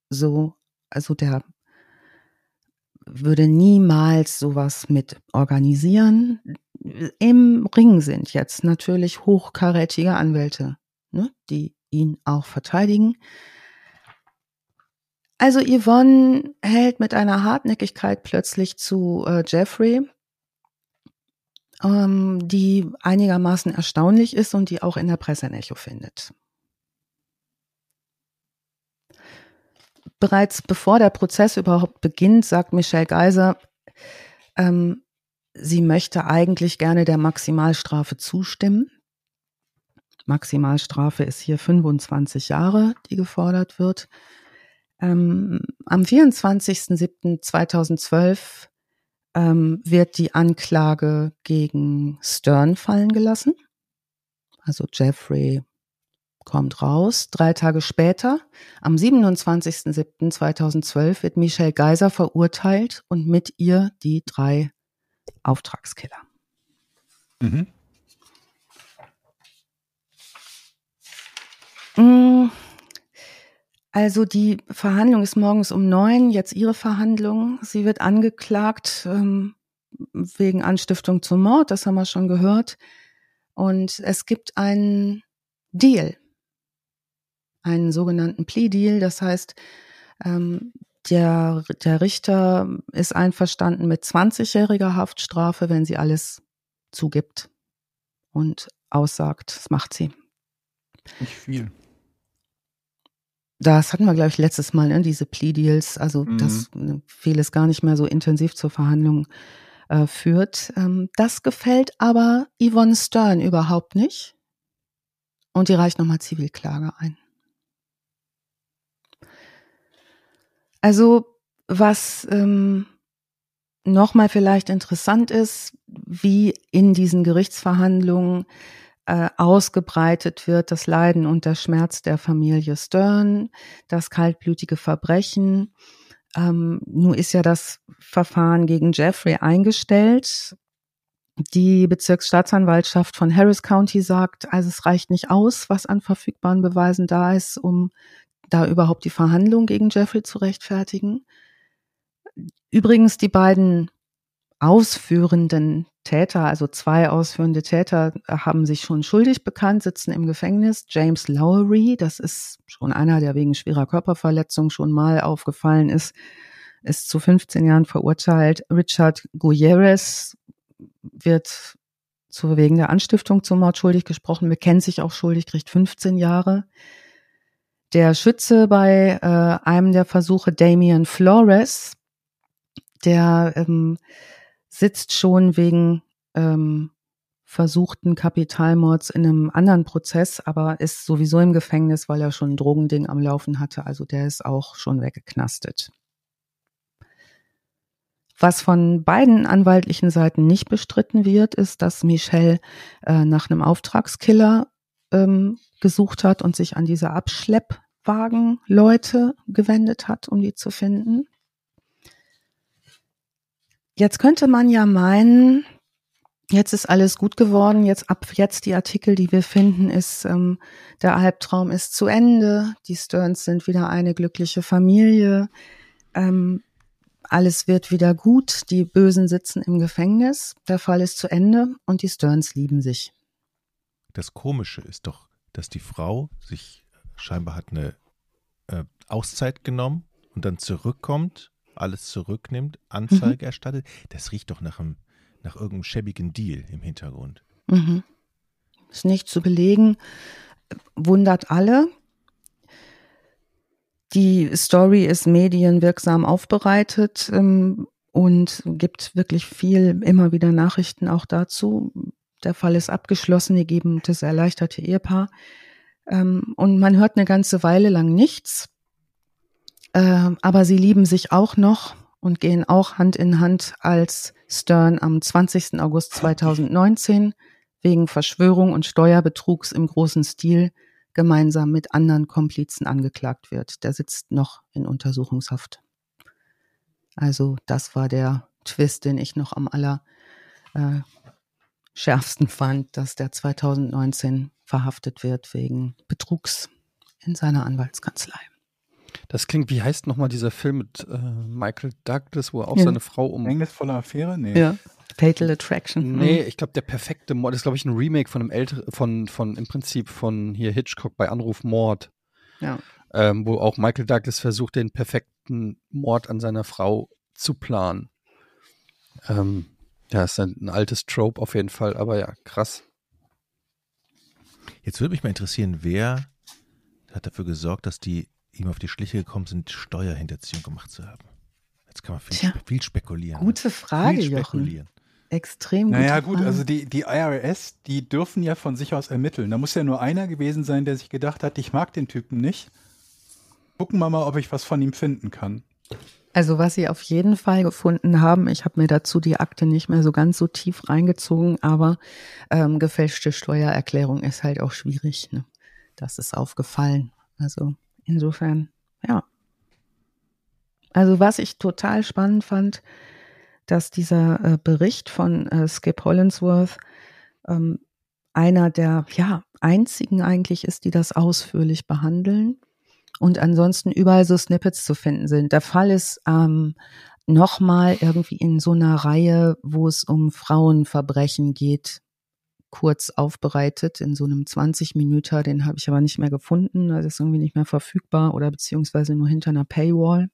So, also der würde niemals sowas mit organisieren. Im Ring sind jetzt natürlich hochkarätige Anwälte, ne, die ihn auch verteidigen. Also Yvonne hält mit einer Hartnäckigkeit plötzlich zu äh, Jeffrey, ähm, die einigermaßen erstaunlich ist und die auch in der Presse ein Echo findet. Bereits bevor der Prozess überhaupt beginnt, sagt Michelle Geiser, ähm, sie möchte eigentlich gerne der Maximalstrafe zustimmen. Maximalstrafe ist hier 25 Jahre, die gefordert wird. Ähm, am 24.07.2012 ähm, wird die Anklage gegen Stern fallen gelassen. Also Jeffrey kommt raus. Drei Tage später, am 27.07.2012, wird Michelle Geiser verurteilt und mit ihr die drei Auftragskiller. Mhm. Mm, also die Verhandlung ist morgens um neun, jetzt ihre Verhandlung. Sie wird angeklagt ähm, wegen Anstiftung zum Mord, das haben wir schon gehört. Und es gibt einen Deal, einen sogenannten Plea-Deal. Das heißt, ähm, der, der Richter ist einverstanden mit 20-jähriger Haftstrafe, wenn sie alles zugibt und aussagt. Das macht sie. Nicht viel. Das hatten wir, glaube ich, letztes Mal, ne, diese Plea-Deals, also mhm. dass ne, vieles gar nicht mehr so intensiv zur Verhandlung äh, führt. Ähm, das gefällt aber Yvonne Stern überhaupt nicht. Und die reicht nochmal Zivilklage ein. Also, was ähm, nochmal vielleicht interessant ist, wie in diesen Gerichtsverhandlungen äh, ausgebreitet wird, das Leiden und der Schmerz der Familie Stern, das kaltblütige Verbrechen. Ähm, nun ist ja das Verfahren gegen Jeffrey eingestellt. Die Bezirksstaatsanwaltschaft von Harris County sagt, also es reicht nicht aus, was an verfügbaren Beweisen da ist, um da überhaupt die Verhandlung gegen Jeffrey zu rechtfertigen. Übrigens, die beiden ausführenden Täter, also zwei ausführende Täter, haben sich schon schuldig bekannt, sitzen im Gefängnis. James Lowery, das ist schon einer, der wegen schwerer Körperverletzung schon mal aufgefallen ist, ist zu 15 Jahren verurteilt. Richard Gutierrez wird zu wegen der Anstiftung zum Mord schuldig gesprochen, bekennt sich auch schuldig, kriegt 15 Jahre. Der Schütze bei äh, einem der Versuche, Damian Flores, der ähm, sitzt schon wegen ähm, versuchten Kapitalmords in einem anderen Prozess, aber ist sowieso im Gefängnis, weil er schon ein Drogending am Laufen hatte. Also der ist auch schon weggeknastet. Was von beiden anwaltlichen Seiten nicht bestritten wird, ist, dass Michelle äh, nach einem Auftragskiller ähm, gesucht hat und sich an diese Abschleppwagenleute gewendet hat, um die zu finden. Jetzt könnte man ja meinen, jetzt ist alles gut geworden, jetzt ab jetzt die Artikel, die wir finden, ist ähm, der Albtraum ist zu Ende, die Stearns sind wieder eine glückliche Familie, ähm, alles wird wieder gut, die Bösen sitzen im Gefängnis, der Fall ist zu Ende und die Stearns lieben sich. Das Komische ist doch, dass die Frau sich scheinbar hat eine äh, Auszeit genommen und dann zurückkommt alles zurücknimmt, Anzeige mhm. erstattet. Das riecht doch nach, einem, nach irgendeinem schäbigen Deal im Hintergrund. Mhm. Ist nicht zu belegen, wundert alle. Die Story ist medienwirksam aufbereitet ähm, und gibt wirklich viel, immer wieder Nachrichten auch dazu. Der Fall ist abgeschlossen, die geben das erleichterte Ehepaar. Ähm, und man hört eine ganze Weile lang nichts. Äh, aber sie lieben sich auch noch und gehen auch Hand in Hand, als Stern am 20. August 2019 wegen Verschwörung und Steuerbetrugs im großen Stil gemeinsam mit anderen Komplizen angeklagt wird. Der sitzt noch in Untersuchungshaft. Also das war der Twist, den ich noch am aller äh, schärfsten fand, dass der 2019 verhaftet wird wegen Betrugs in seiner Anwaltskanzlei. Das klingt, wie heißt nochmal dieser Film mit äh, Michael Douglas, wo er auch ja. seine Frau um. Engels voller Affäre? Nee. Ja. Fatal Attraction. Nee, ich glaube, der perfekte Mord ist, glaube ich, ein Remake von einem älteren, von, von im Prinzip von hier Hitchcock bei Anruf Mord. Ja. Ähm, wo auch Michael Douglas versucht, den perfekten Mord an seiner Frau zu planen. Ähm, ja, ist ein, ein altes Trope auf jeden Fall, aber ja, krass. Jetzt würde mich mal interessieren, wer hat dafür gesorgt, dass die ihm auf die Schliche gekommen sind, Steuerhinterziehung gemacht zu haben? Jetzt kann man viel, Tja, viel spekulieren. Gute Frage, viel Jochen. Extrem gut. Naja, gut, also die, die IRS, die dürfen ja von sich aus ermitteln. Da muss ja nur einer gewesen sein, der sich gedacht hat, ich mag den Typen nicht. Gucken wir mal, ob ich was von ihm finden kann. Also was sie auf jeden Fall gefunden haben, ich habe mir dazu die Akte nicht mehr so ganz so tief reingezogen, aber ähm, gefälschte Steuererklärung ist halt auch schwierig. Ne? Das ist aufgefallen. Also insofern, ja. Also was ich total spannend fand, dass dieser äh, Bericht von äh, Skip Hollinsworth ähm, einer der ja einzigen eigentlich ist, die das ausführlich behandeln und ansonsten überall so Snippets zu finden sind. Der Fall ist ähm, nochmal irgendwie in so einer Reihe, wo es um Frauenverbrechen geht, kurz aufbereitet in so einem 20 Minüter. Den habe ich aber nicht mehr gefunden. Das ist irgendwie nicht mehr verfügbar oder beziehungsweise nur hinter einer Paywall.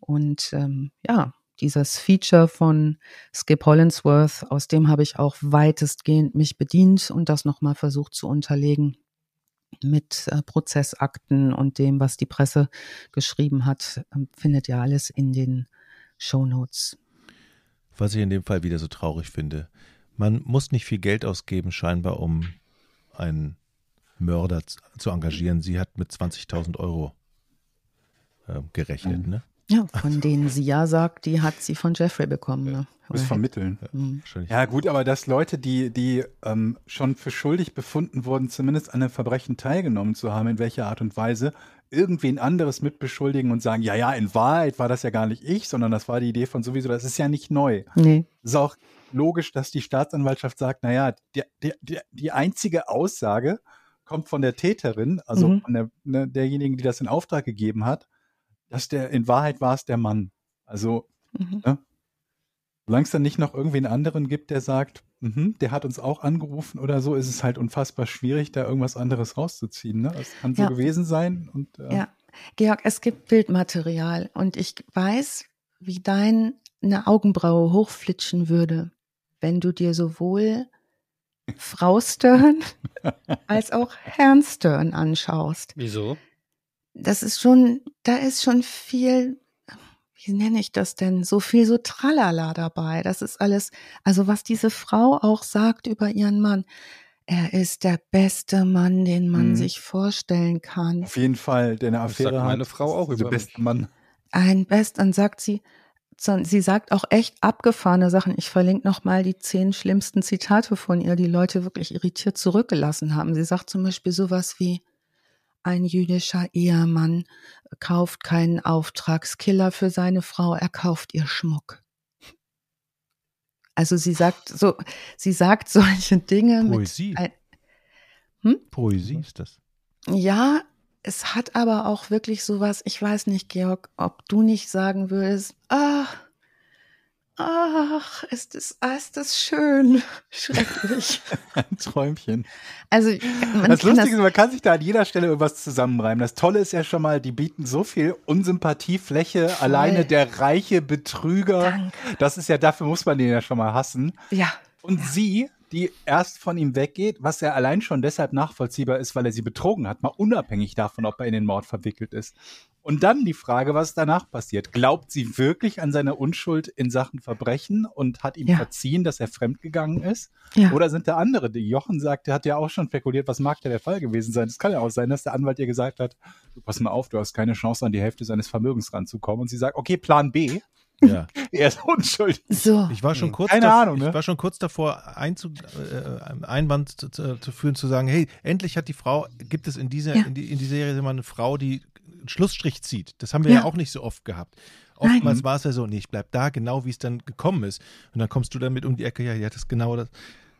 Und ähm, ja, dieses Feature von Skip Hollinsworth, aus dem habe ich auch weitestgehend mich bedient und das nochmal versucht zu unterlegen mit äh, Prozessakten und dem, was die Presse geschrieben hat, äh, findet ihr alles in den Show Notes. Was ich in dem Fall wieder so traurig finde, man muss nicht viel Geld ausgeben, scheinbar, um einen Mörder zu engagieren. Sie hat mit 20.000 Euro äh, gerechnet, mhm. ne? Ja, von denen sie ja sagt, die hat sie von Jeffrey bekommen. Ne? Muss vermitteln. Ja, mhm. ja, gut, aber dass Leute, die, die ähm, schon für schuldig befunden wurden, zumindest an einem Verbrechen teilgenommen zu haben, in welcher Art und Weise, irgendwen anderes mitbeschuldigen und sagen, ja, ja, in Wahrheit war das ja gar nicht ich, sondern das war die Idee von sowieso, das ist ja nicht neu. Nee. Es ist auch logisch, dass die Staatsanwaltschaft sagt, naja, die, die, die, einzige Aussage kommt von der Täterin, also mhm. von der, ne, derjenigen, die das in Auftrag gegeben hat dass der, in Wahrheit war es der Mann. Also, mhm. ne? solange es dann nicht noch irgendwen anderen gibt, der sagt, mhm, der hat uns auch angerufen oder so, ist es halt unfassbar schwierig, da irgendwas anderes rauszuziehen. Ne? Es kann so ja. gewesen sein. Und, äh, ja, Georg, es gibt Bildmaterial und ich weiß, wie deine Augenbraue hochflitschen würde, wenn du dir sowohl Frau Stern als auch Herrn Stern anschaust. Wieso? das ist schon, da ist schon viel, wie nenne ich das denn, so viel so Tralala dabei. Das ist alles, also was diese Frau auch sagt über ihren Mann. Er ist der beste Mann, den man mhm. sich vorstellen kann. Auf jeden Fall, denn eine Affäre sagt meine Frau auch über beste Mann. Ein Best, dann sagt sie, sie sagt auch echt abgefahrene Sachen. Ich verlinke nochmal die zehn schlimmsten Zitate von ihr, die Leute wirklich irritiert zurückgelassen haben. Sie sagt zum Beispiel sowas wie, ein jüdischer Ehemann kauft keinen Auftragskiller für seine Frau, er kauft ihr Schmuck. Also sie sagt so, sie sagt solche Dinge. Poesie. Mit, hm? Poesie ist das. Ja, es hat aber auch wirklich sowas, ich weiß nicht, Georg, ob du nicht sagen würdest, ah, Ach, ist das, ist das schön. Schrecklich. Ein Träumchen. Also, man das Lustige ist, man kann sich da an jeder Stelle irgendwas zusammenreimen. Das Tolle ist ja schon mal, die bieten so viel Unsympathiefläche. Voll. Alleine der reiche Betrüger. Danke. Das ist ja, dafür muss man den ja schon mal hassen. Ja. Und ja. sie, die erst von ihm weggeht, was ja allein schon deshalb nachvollziehbar ist, weil er sie betrogen hat, mal unabhängig davon, ob er in den Mord verwickelt ist. Und dann die Frage, was danach passiert. Glaubt sie wirklich an seine Unschuld in Sachen Verbrechen und hat ihm ja. verziehen, dass er fremdgegangen ist? Ja. Oder sind da andere? Die Jochen sagte, hat ja auch schon spekuliert, was mag da der Fall gewesen sein? Es kann ja auch sein, dass der Anwalt ihr gesagt hat, du pass mal auf, du hast keine Chance, an die Hälfte seines Vermögens ranzukommen. Und sie sagt, okay, Plan B. Ja. er ist unschuldig. So. Ich war schon kurz, Keine davor, Ahnung, ne? ich war schon kurz davor, Einzug, äh, Einwand zu, zu, führen, zu sagen, hey, endlich hat die Frau, gibt es in dieser, ja. in, die, in die Serie immer eine Frau, die einen Schlussstrich zieht. Das haben wir ja, ja auch nicht so oft gehabt. Oftmals war es ja so, nee, ich bleib da, genau wie es dann gekommen ist. Und dann kommst du damit um die Ecke, ja, die hat das genau das,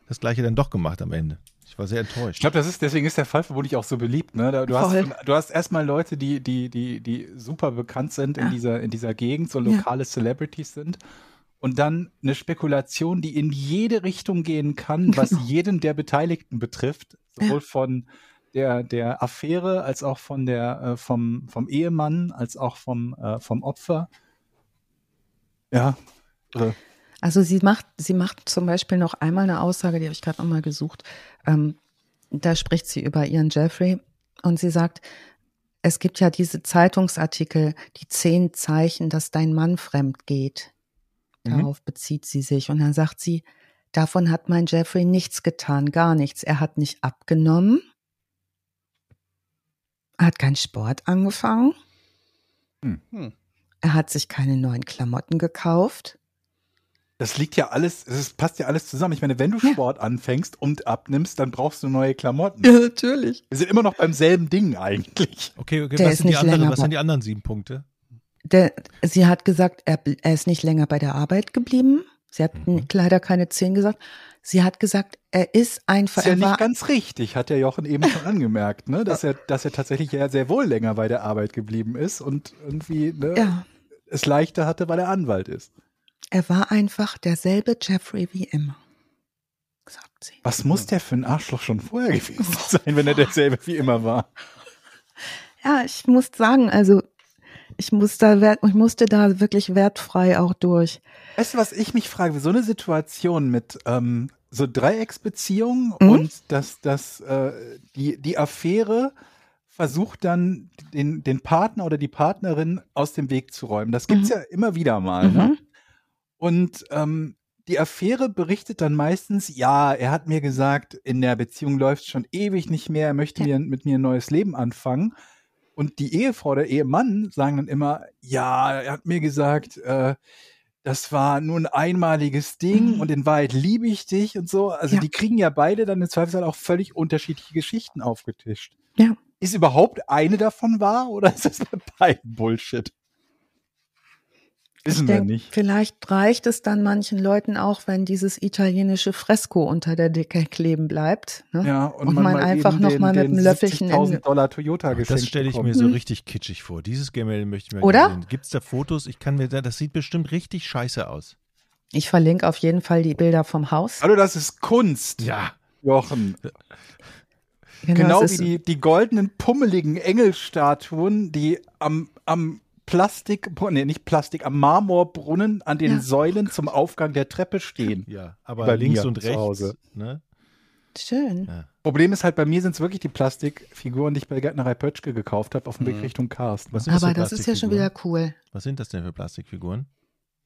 das gleiche dann doch gemacht am Ende. Ich war sehr enttäuscht. Ich glaube, das ist, deswegen ist der Fall vermutlich auch so beliebt. Ne? Du, hast, du hast erstmal Leute, die, die, die, die super bekannt sind ja. in, dieser, in dieser Gegend, so lokale ja. Celebrities sind. Und dann eine Spekulation, die in jede Richtung gehen kann, was genau. jeden der Beteiligten betrifft. Sowohl ja. von der, der Affäre, als auch von der, äh, vom, vom Ehemann, als auch vom, äh, vom Opfer. Ja. Äh. Also sie macht, sie macht zum Beispiel noch einmal eine Aussage, die habe ich gerade nochmal gesucht. Ähm, da spricht sie über ihren Jeffrey und sie sagt, es gibt ja diese Zeitungsartikel, die zehn Zeichen, dass dein Mann fremd geht. Mhm. Darauf mhm. bezieht sie sich. Und dann sagt sie, davon hat mein Jeffrey nichts getan, gar nichts. Er hat nicht abgenommen, hat keinen Sport angefangen. Hm. hm. Er hat sich keine neuen Klamotten gekauft. Das liegt ja alles, das passt ja alles zusammen. Ich meine, wenn du Ja. Sport anfängst und abnimmst, dann brauchst du neue Klamotten. natürlich. Wir sind immer noch beim selben Ding eigentlich. Okay, okay, was sind die anderen, länger was sind die anderen sieben Punkte? Der, sie hat gesagt, er, er ist nicht länger bei der Arbeit geblieben. Sie hat Mhm. leider keine zehn gesagt. Sie hat gesagt, er ist einfach, Ist ja er war, nicht ganz richtig, hat der Jochen eben schon angemerkt, ne? dass, er, dass er tatsächlich ja sehr wohl länger bei der Arbeit geblieben ist und irgendwie ne, ja, es leichter hatte, weil er Anwalt ist. Er war einfach derselbe Jeffrey wie immer. Sagt sie. Was muss der für ein Arschloch schon vorher gewesen sein, wenn er derselbe wie immer war? Ja, ich muss sagen, also ich muss da, wert- ich musste da wirklich wertfrei auch durch. Weißt du, was ich mich frage? So eine Situation mit ähm, so Dreiecksbeziehungen Mhm. und dass das, äh, die, die Affäre versucht dann den, den Partner oder die Partnerin aus dem Weg zu räumen. Das gibt's Mhm. ja immer wieder mal. Ne? Und ähm, die Affäre berichtet dann meistens, ja, er hat mir gesagt, in der Beziehung läuft schon ewig nicht mehr, er möchte Ja. mir, mit mir ein neues Leben anfangen. Und die Ehefrau oder Ehemann sagen dann immer, ja, er hat mir gesagt, äh, das war nur ein einmaliges Ding Mhm. und in Wahrheit liebe ich dich und so. Also Ja. die kriegen ja beide dann im Zweifelsfall auch völlig unterschiedliche Geschichten aufgetischt. Ja. Ist überhaupt eine davon wahr oder ist das bei beiden Bullshit? Wissen ich wir denk, nicht. Vielleicht reicht es dann manchen Leuten auch, wenn dieses italienische Fresko unter der Decke kleben bleibt. Ne? Ja, und, Und man, man mal einfach eben noch den, mal mit einem Löffelchen 70.000 in- Dollar Toyota geschenkt Das stelle ich mir bekommen. so Mhm. richtig kitschig vor. Dieses Gemälde möchte ich mir Oder? sehen. Gibt es da Fotos? Ich kann mir da, das sieht bestimmt richtig scheiße aus. Ich verlinke auf jeden Fall die Bilder vom Haus. Hallo, das ist Kunst, Ja. Jochen. Genau es wie die, die goldenen, pummeligen Engelstatuen, die am, am Plastik, nee, nicht Plastik, am Marmorbrunnen an den Ja. Säulen zum Aufgang der Treppe stehen. Ja, aber Bei links und zu rechts. Hause. Ne? Schön. Problem ist halt, bei mir sind es wirklich die Plastikfiguren, die ich bei Gärtnerei Pötschke gekauft habe, auf dem Weg Mhm. Richtung Karst. Was sind das Aber für das ist ja schon wieder cool. Was sind das denn für Plastikfiguren?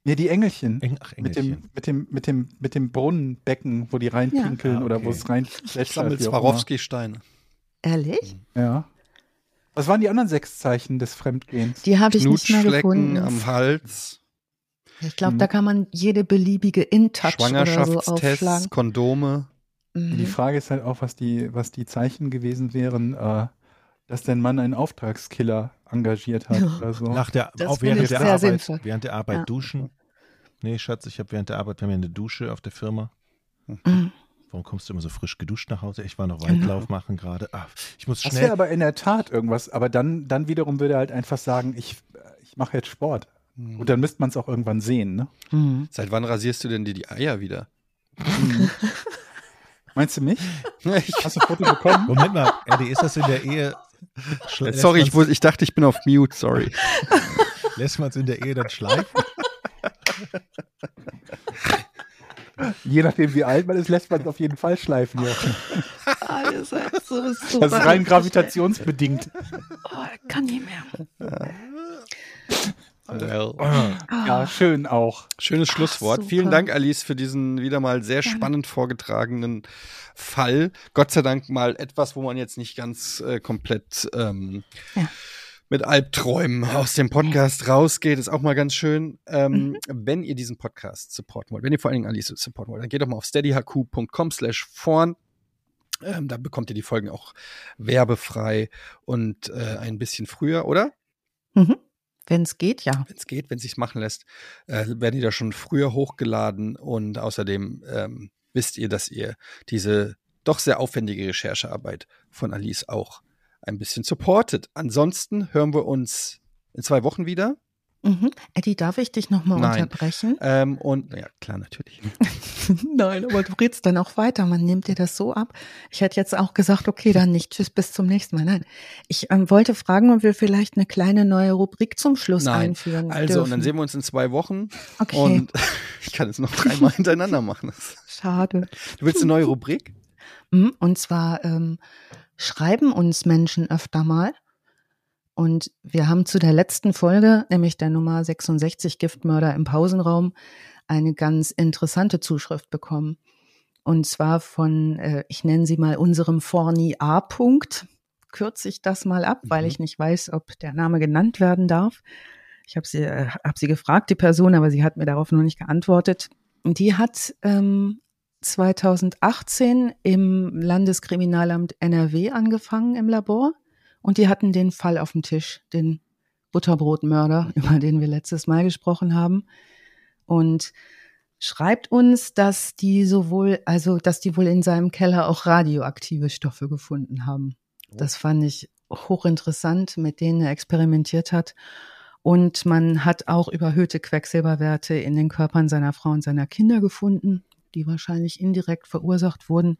Ja, die Engelchen. Eng, ach, Mit Engelchen. dem, mit dem, mit dem, mit dem Brunnenbecken, wo die reinpinkeln Ja. Ah, oder wo okay. es rein Ich sammle. Swarovski-Steine. Ehrlich? Ja. Was waren die anderen sechs Zeichen des Fremdgehens? Die habe ich nicht mehr gefunden. am Hals, Ich glaube, Mhm. da kann man jede beliebige In-Touch oder so Schwangerschaftstests, aufschlagen. Kondome. Mhm. Die Frage ist halt auch, was die, was die Zeichen gewesen wären, äh, dass dein Mann einen Auftragskiller engagiert hat Ja. oder so. Nach der, Das auch während ich der sehr Arbeit, sinnvoll. während der Arbeit Ja. duschen. Nee, Schatz, ich habe während der Arbeit, wir haben ja eine Dusche auf der Firma. Mhm. Warum kommst du immer so frisch geduscht nach Hause? Ich war noch Genau. Waldlauf machen gerade. Ah, ich muss Das schnell. wäre aber in der Tat irgendwas, aber dann, dann wiederum würde er halt einfach sagen, ich, ich mache jetzt Sport. Und dann müsste man es auch irgendwann sehen, ne? Mhm. Seit wann rasierst du denn dir die Eier wieder? Meinst du mich? Ich, Hast du ein Foto bekommen? Moment mal, Eddie, ist das in der Ehe? Schl- sorry, ich, ich dachte, ich bin auf Mute, sorry. Lässt man es in der Ehe dann schleifen? Je nachdem, wie alt man ist, lässt man es auf jeden Fall schleifen. Jochen. Ah, ihr seid so super. Das ist rein gravitationsbedingt. Oh, kann nicht mehr. Well. Ja, schön auch. Schönes Schlusswort. super. Vielen Dank, Alice, für diesen wieder mal sehr spannend vorgetragenen Fall. Gott sei Dank mal etwas, wo man jetzt nicht ganz äh, komplett ähm, Ja. Mit Albträumen aus dem Podcast rausgeht. Ist auch mal ganz schön. Ähm, Mhm. Wenn ihr diesen Podcast supporten wollt, wenn ihr vor allen Dingen Alice supporten wollt, dann geht doch mal auf steadyhq.com slash vorn. Ähm, da bekommt ihr die Folgen auch werbefrei und äh, ein bisschen früher, oder? Mhm. Wenn es geht, ja. wenn es geht, wenn es sich machen lässt, äh, werden die da schon früher hochgeladen und außerdem ähm, wisst ihr, dass ihr diese doch sehr aufwendige Recherchearbeit von Alice auch ein bisschen supportet. Ansonsten hören wir uns in zwei Wochen wieder. Mhm. Eddie, darf ich dich nochmal unterbrechen? Ähm, und ja, klar, natürlich. Nein, aber du redst dann auch weiter. Man nimmt dir das so ab. Ich hätte jetzt auch gesagt, okay, dann nicht. Tschüss, bis zum nächsten Mal. Nein. Ich ähm, wollte fragen, ob wir vielleicht eine kleine neue Rubrik zum Schluss Nein. einführen Also, dürfen. und dann sehen wir uns in zwei Wochen. Okay. Und ich kann es noch dreimal hintereinander machen. Schade. Du willst eine neue Rubrik? Mhm, Und zwar ähm, schreiben uns Menschen öfter mal. Und wir haben zu der letzten Folge, nämlich der Nummer 66 Giftmörder im Pausenraum, eine ganz interessante Zuschrift bekommen. Und zwar von, äh, ich nenne sie mal unserem Forni A. -Punkt. Kürze ich das mal ab, weil Mhm. ich nicht weiß, ob der Name genannt werden darf. Ich habe sie, äh, hab sie gefragt, die Person, aber sie hat mir darauf noch nicht geantwortet. Und die hat ähm, 2018 im Landeskriminalamt NRW angefangen im Labor und die hatten den Fall auf dem Tisch, den Butterbrotmörder, über den wir letztes Mal gesprochen haben. Und schreibt uns, dass die sowohl, also dass die wohl in seinem Keller auch radioaktive Stoffe gefunden haben. Das fand ich hochinteressant, mit denen er experimentiert hat. Und man hat auch überhöhte Quecksilberwerte in den Körpern seiner Frau und seiner Kinder gefunden, die wahrscheinlich indirekt verursacht wurden.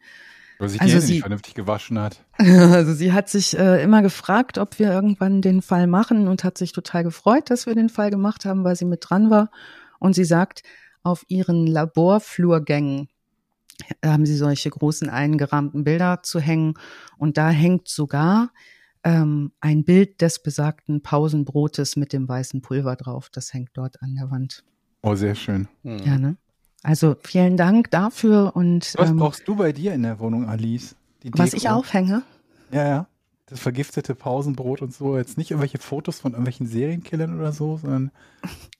Weil sich die also Hände sie, nicht vernünftig gewaschen hat. Also sie hat sich äh, immer gefragt, ob wir irgendwann den Fall machen und hat sich total gefreut, dass wir den Fall gemacht haben, weil sie mit dran war. Und sie sagt, auf ihren Laborflurgängen haben sie solche großen eingerahmten Bilder zu hängen. Und da hängt sogar ähm, ein Bild des besagten Pausenbrotes mit dem weißen Pulver drauf. Das hängt dort an der Wand. Oh, sehr schön. Mhm. Ja, ne? Also vielen Dank dafür und. Was ähm, brauchst du bei dir in der Wohnung, Alice? was ich aufhänge? Ja, ja. Das vergiftete Pausenbrot und so. Jetzt nicht irgendwelche Fotos von irgendwelchen Serienkillern oder so, sondern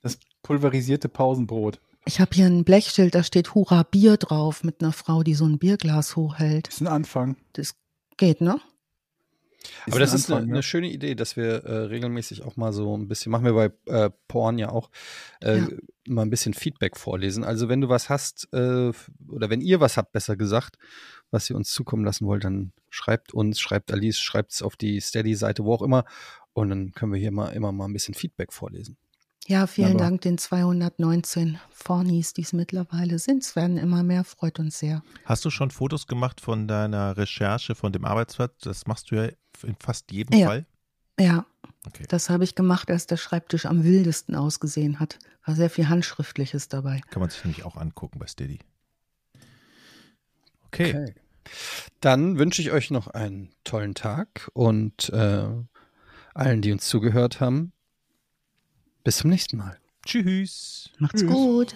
das pulverisierte Pausenbrot. Ich habe hier ein Blechschild, da steht Hurra Bier drauf mit einer Frau, die so ein Bierglas hochhält. Das ist ein Anfang. Das geht, ne? Aber das ist eine, eine, schöne Idee, dass wir äh, regelmäßig auch mal so ein bisschen, machen wir bei äh, Porn ja auch, äh, ja. mal ein bisschen Feedback vorlesen. Also wenn du was hast, äh, oder wenn ihr was habt, besser gesagt, was ihr uns zukommen lassen wollt, dann schreibt uns, schreibt Alice, schreibt es auf die Steady-Seite, wo auch immer. Und dann können wir hier mal immer mal ein bisschen Feedback vorlesen. Ja, vielen Aber Dank den 219 Fornies, die es mittlerweile sind. Es werden immer mehr, freut uns sehr. Hast du schon Fotos gemacht von deiner Recherche von dem Arbeitsplatz? Das machst du ja in fast jedem ja. Fall. Ja, okay. das habe ich gemacht, als der Schreibtisch am wildesten ausgesehen hat. War sehr viel Handschriftliches dabei. Kann man sich nämlich auch angucken bei Steady. Okay. okay. Dann wünsche ich euch noch einen tollen Tag und äh, allen, die uns zugehört haben, bis zum nächsten Mal. Tschüss. Macht's Tschüss. gut.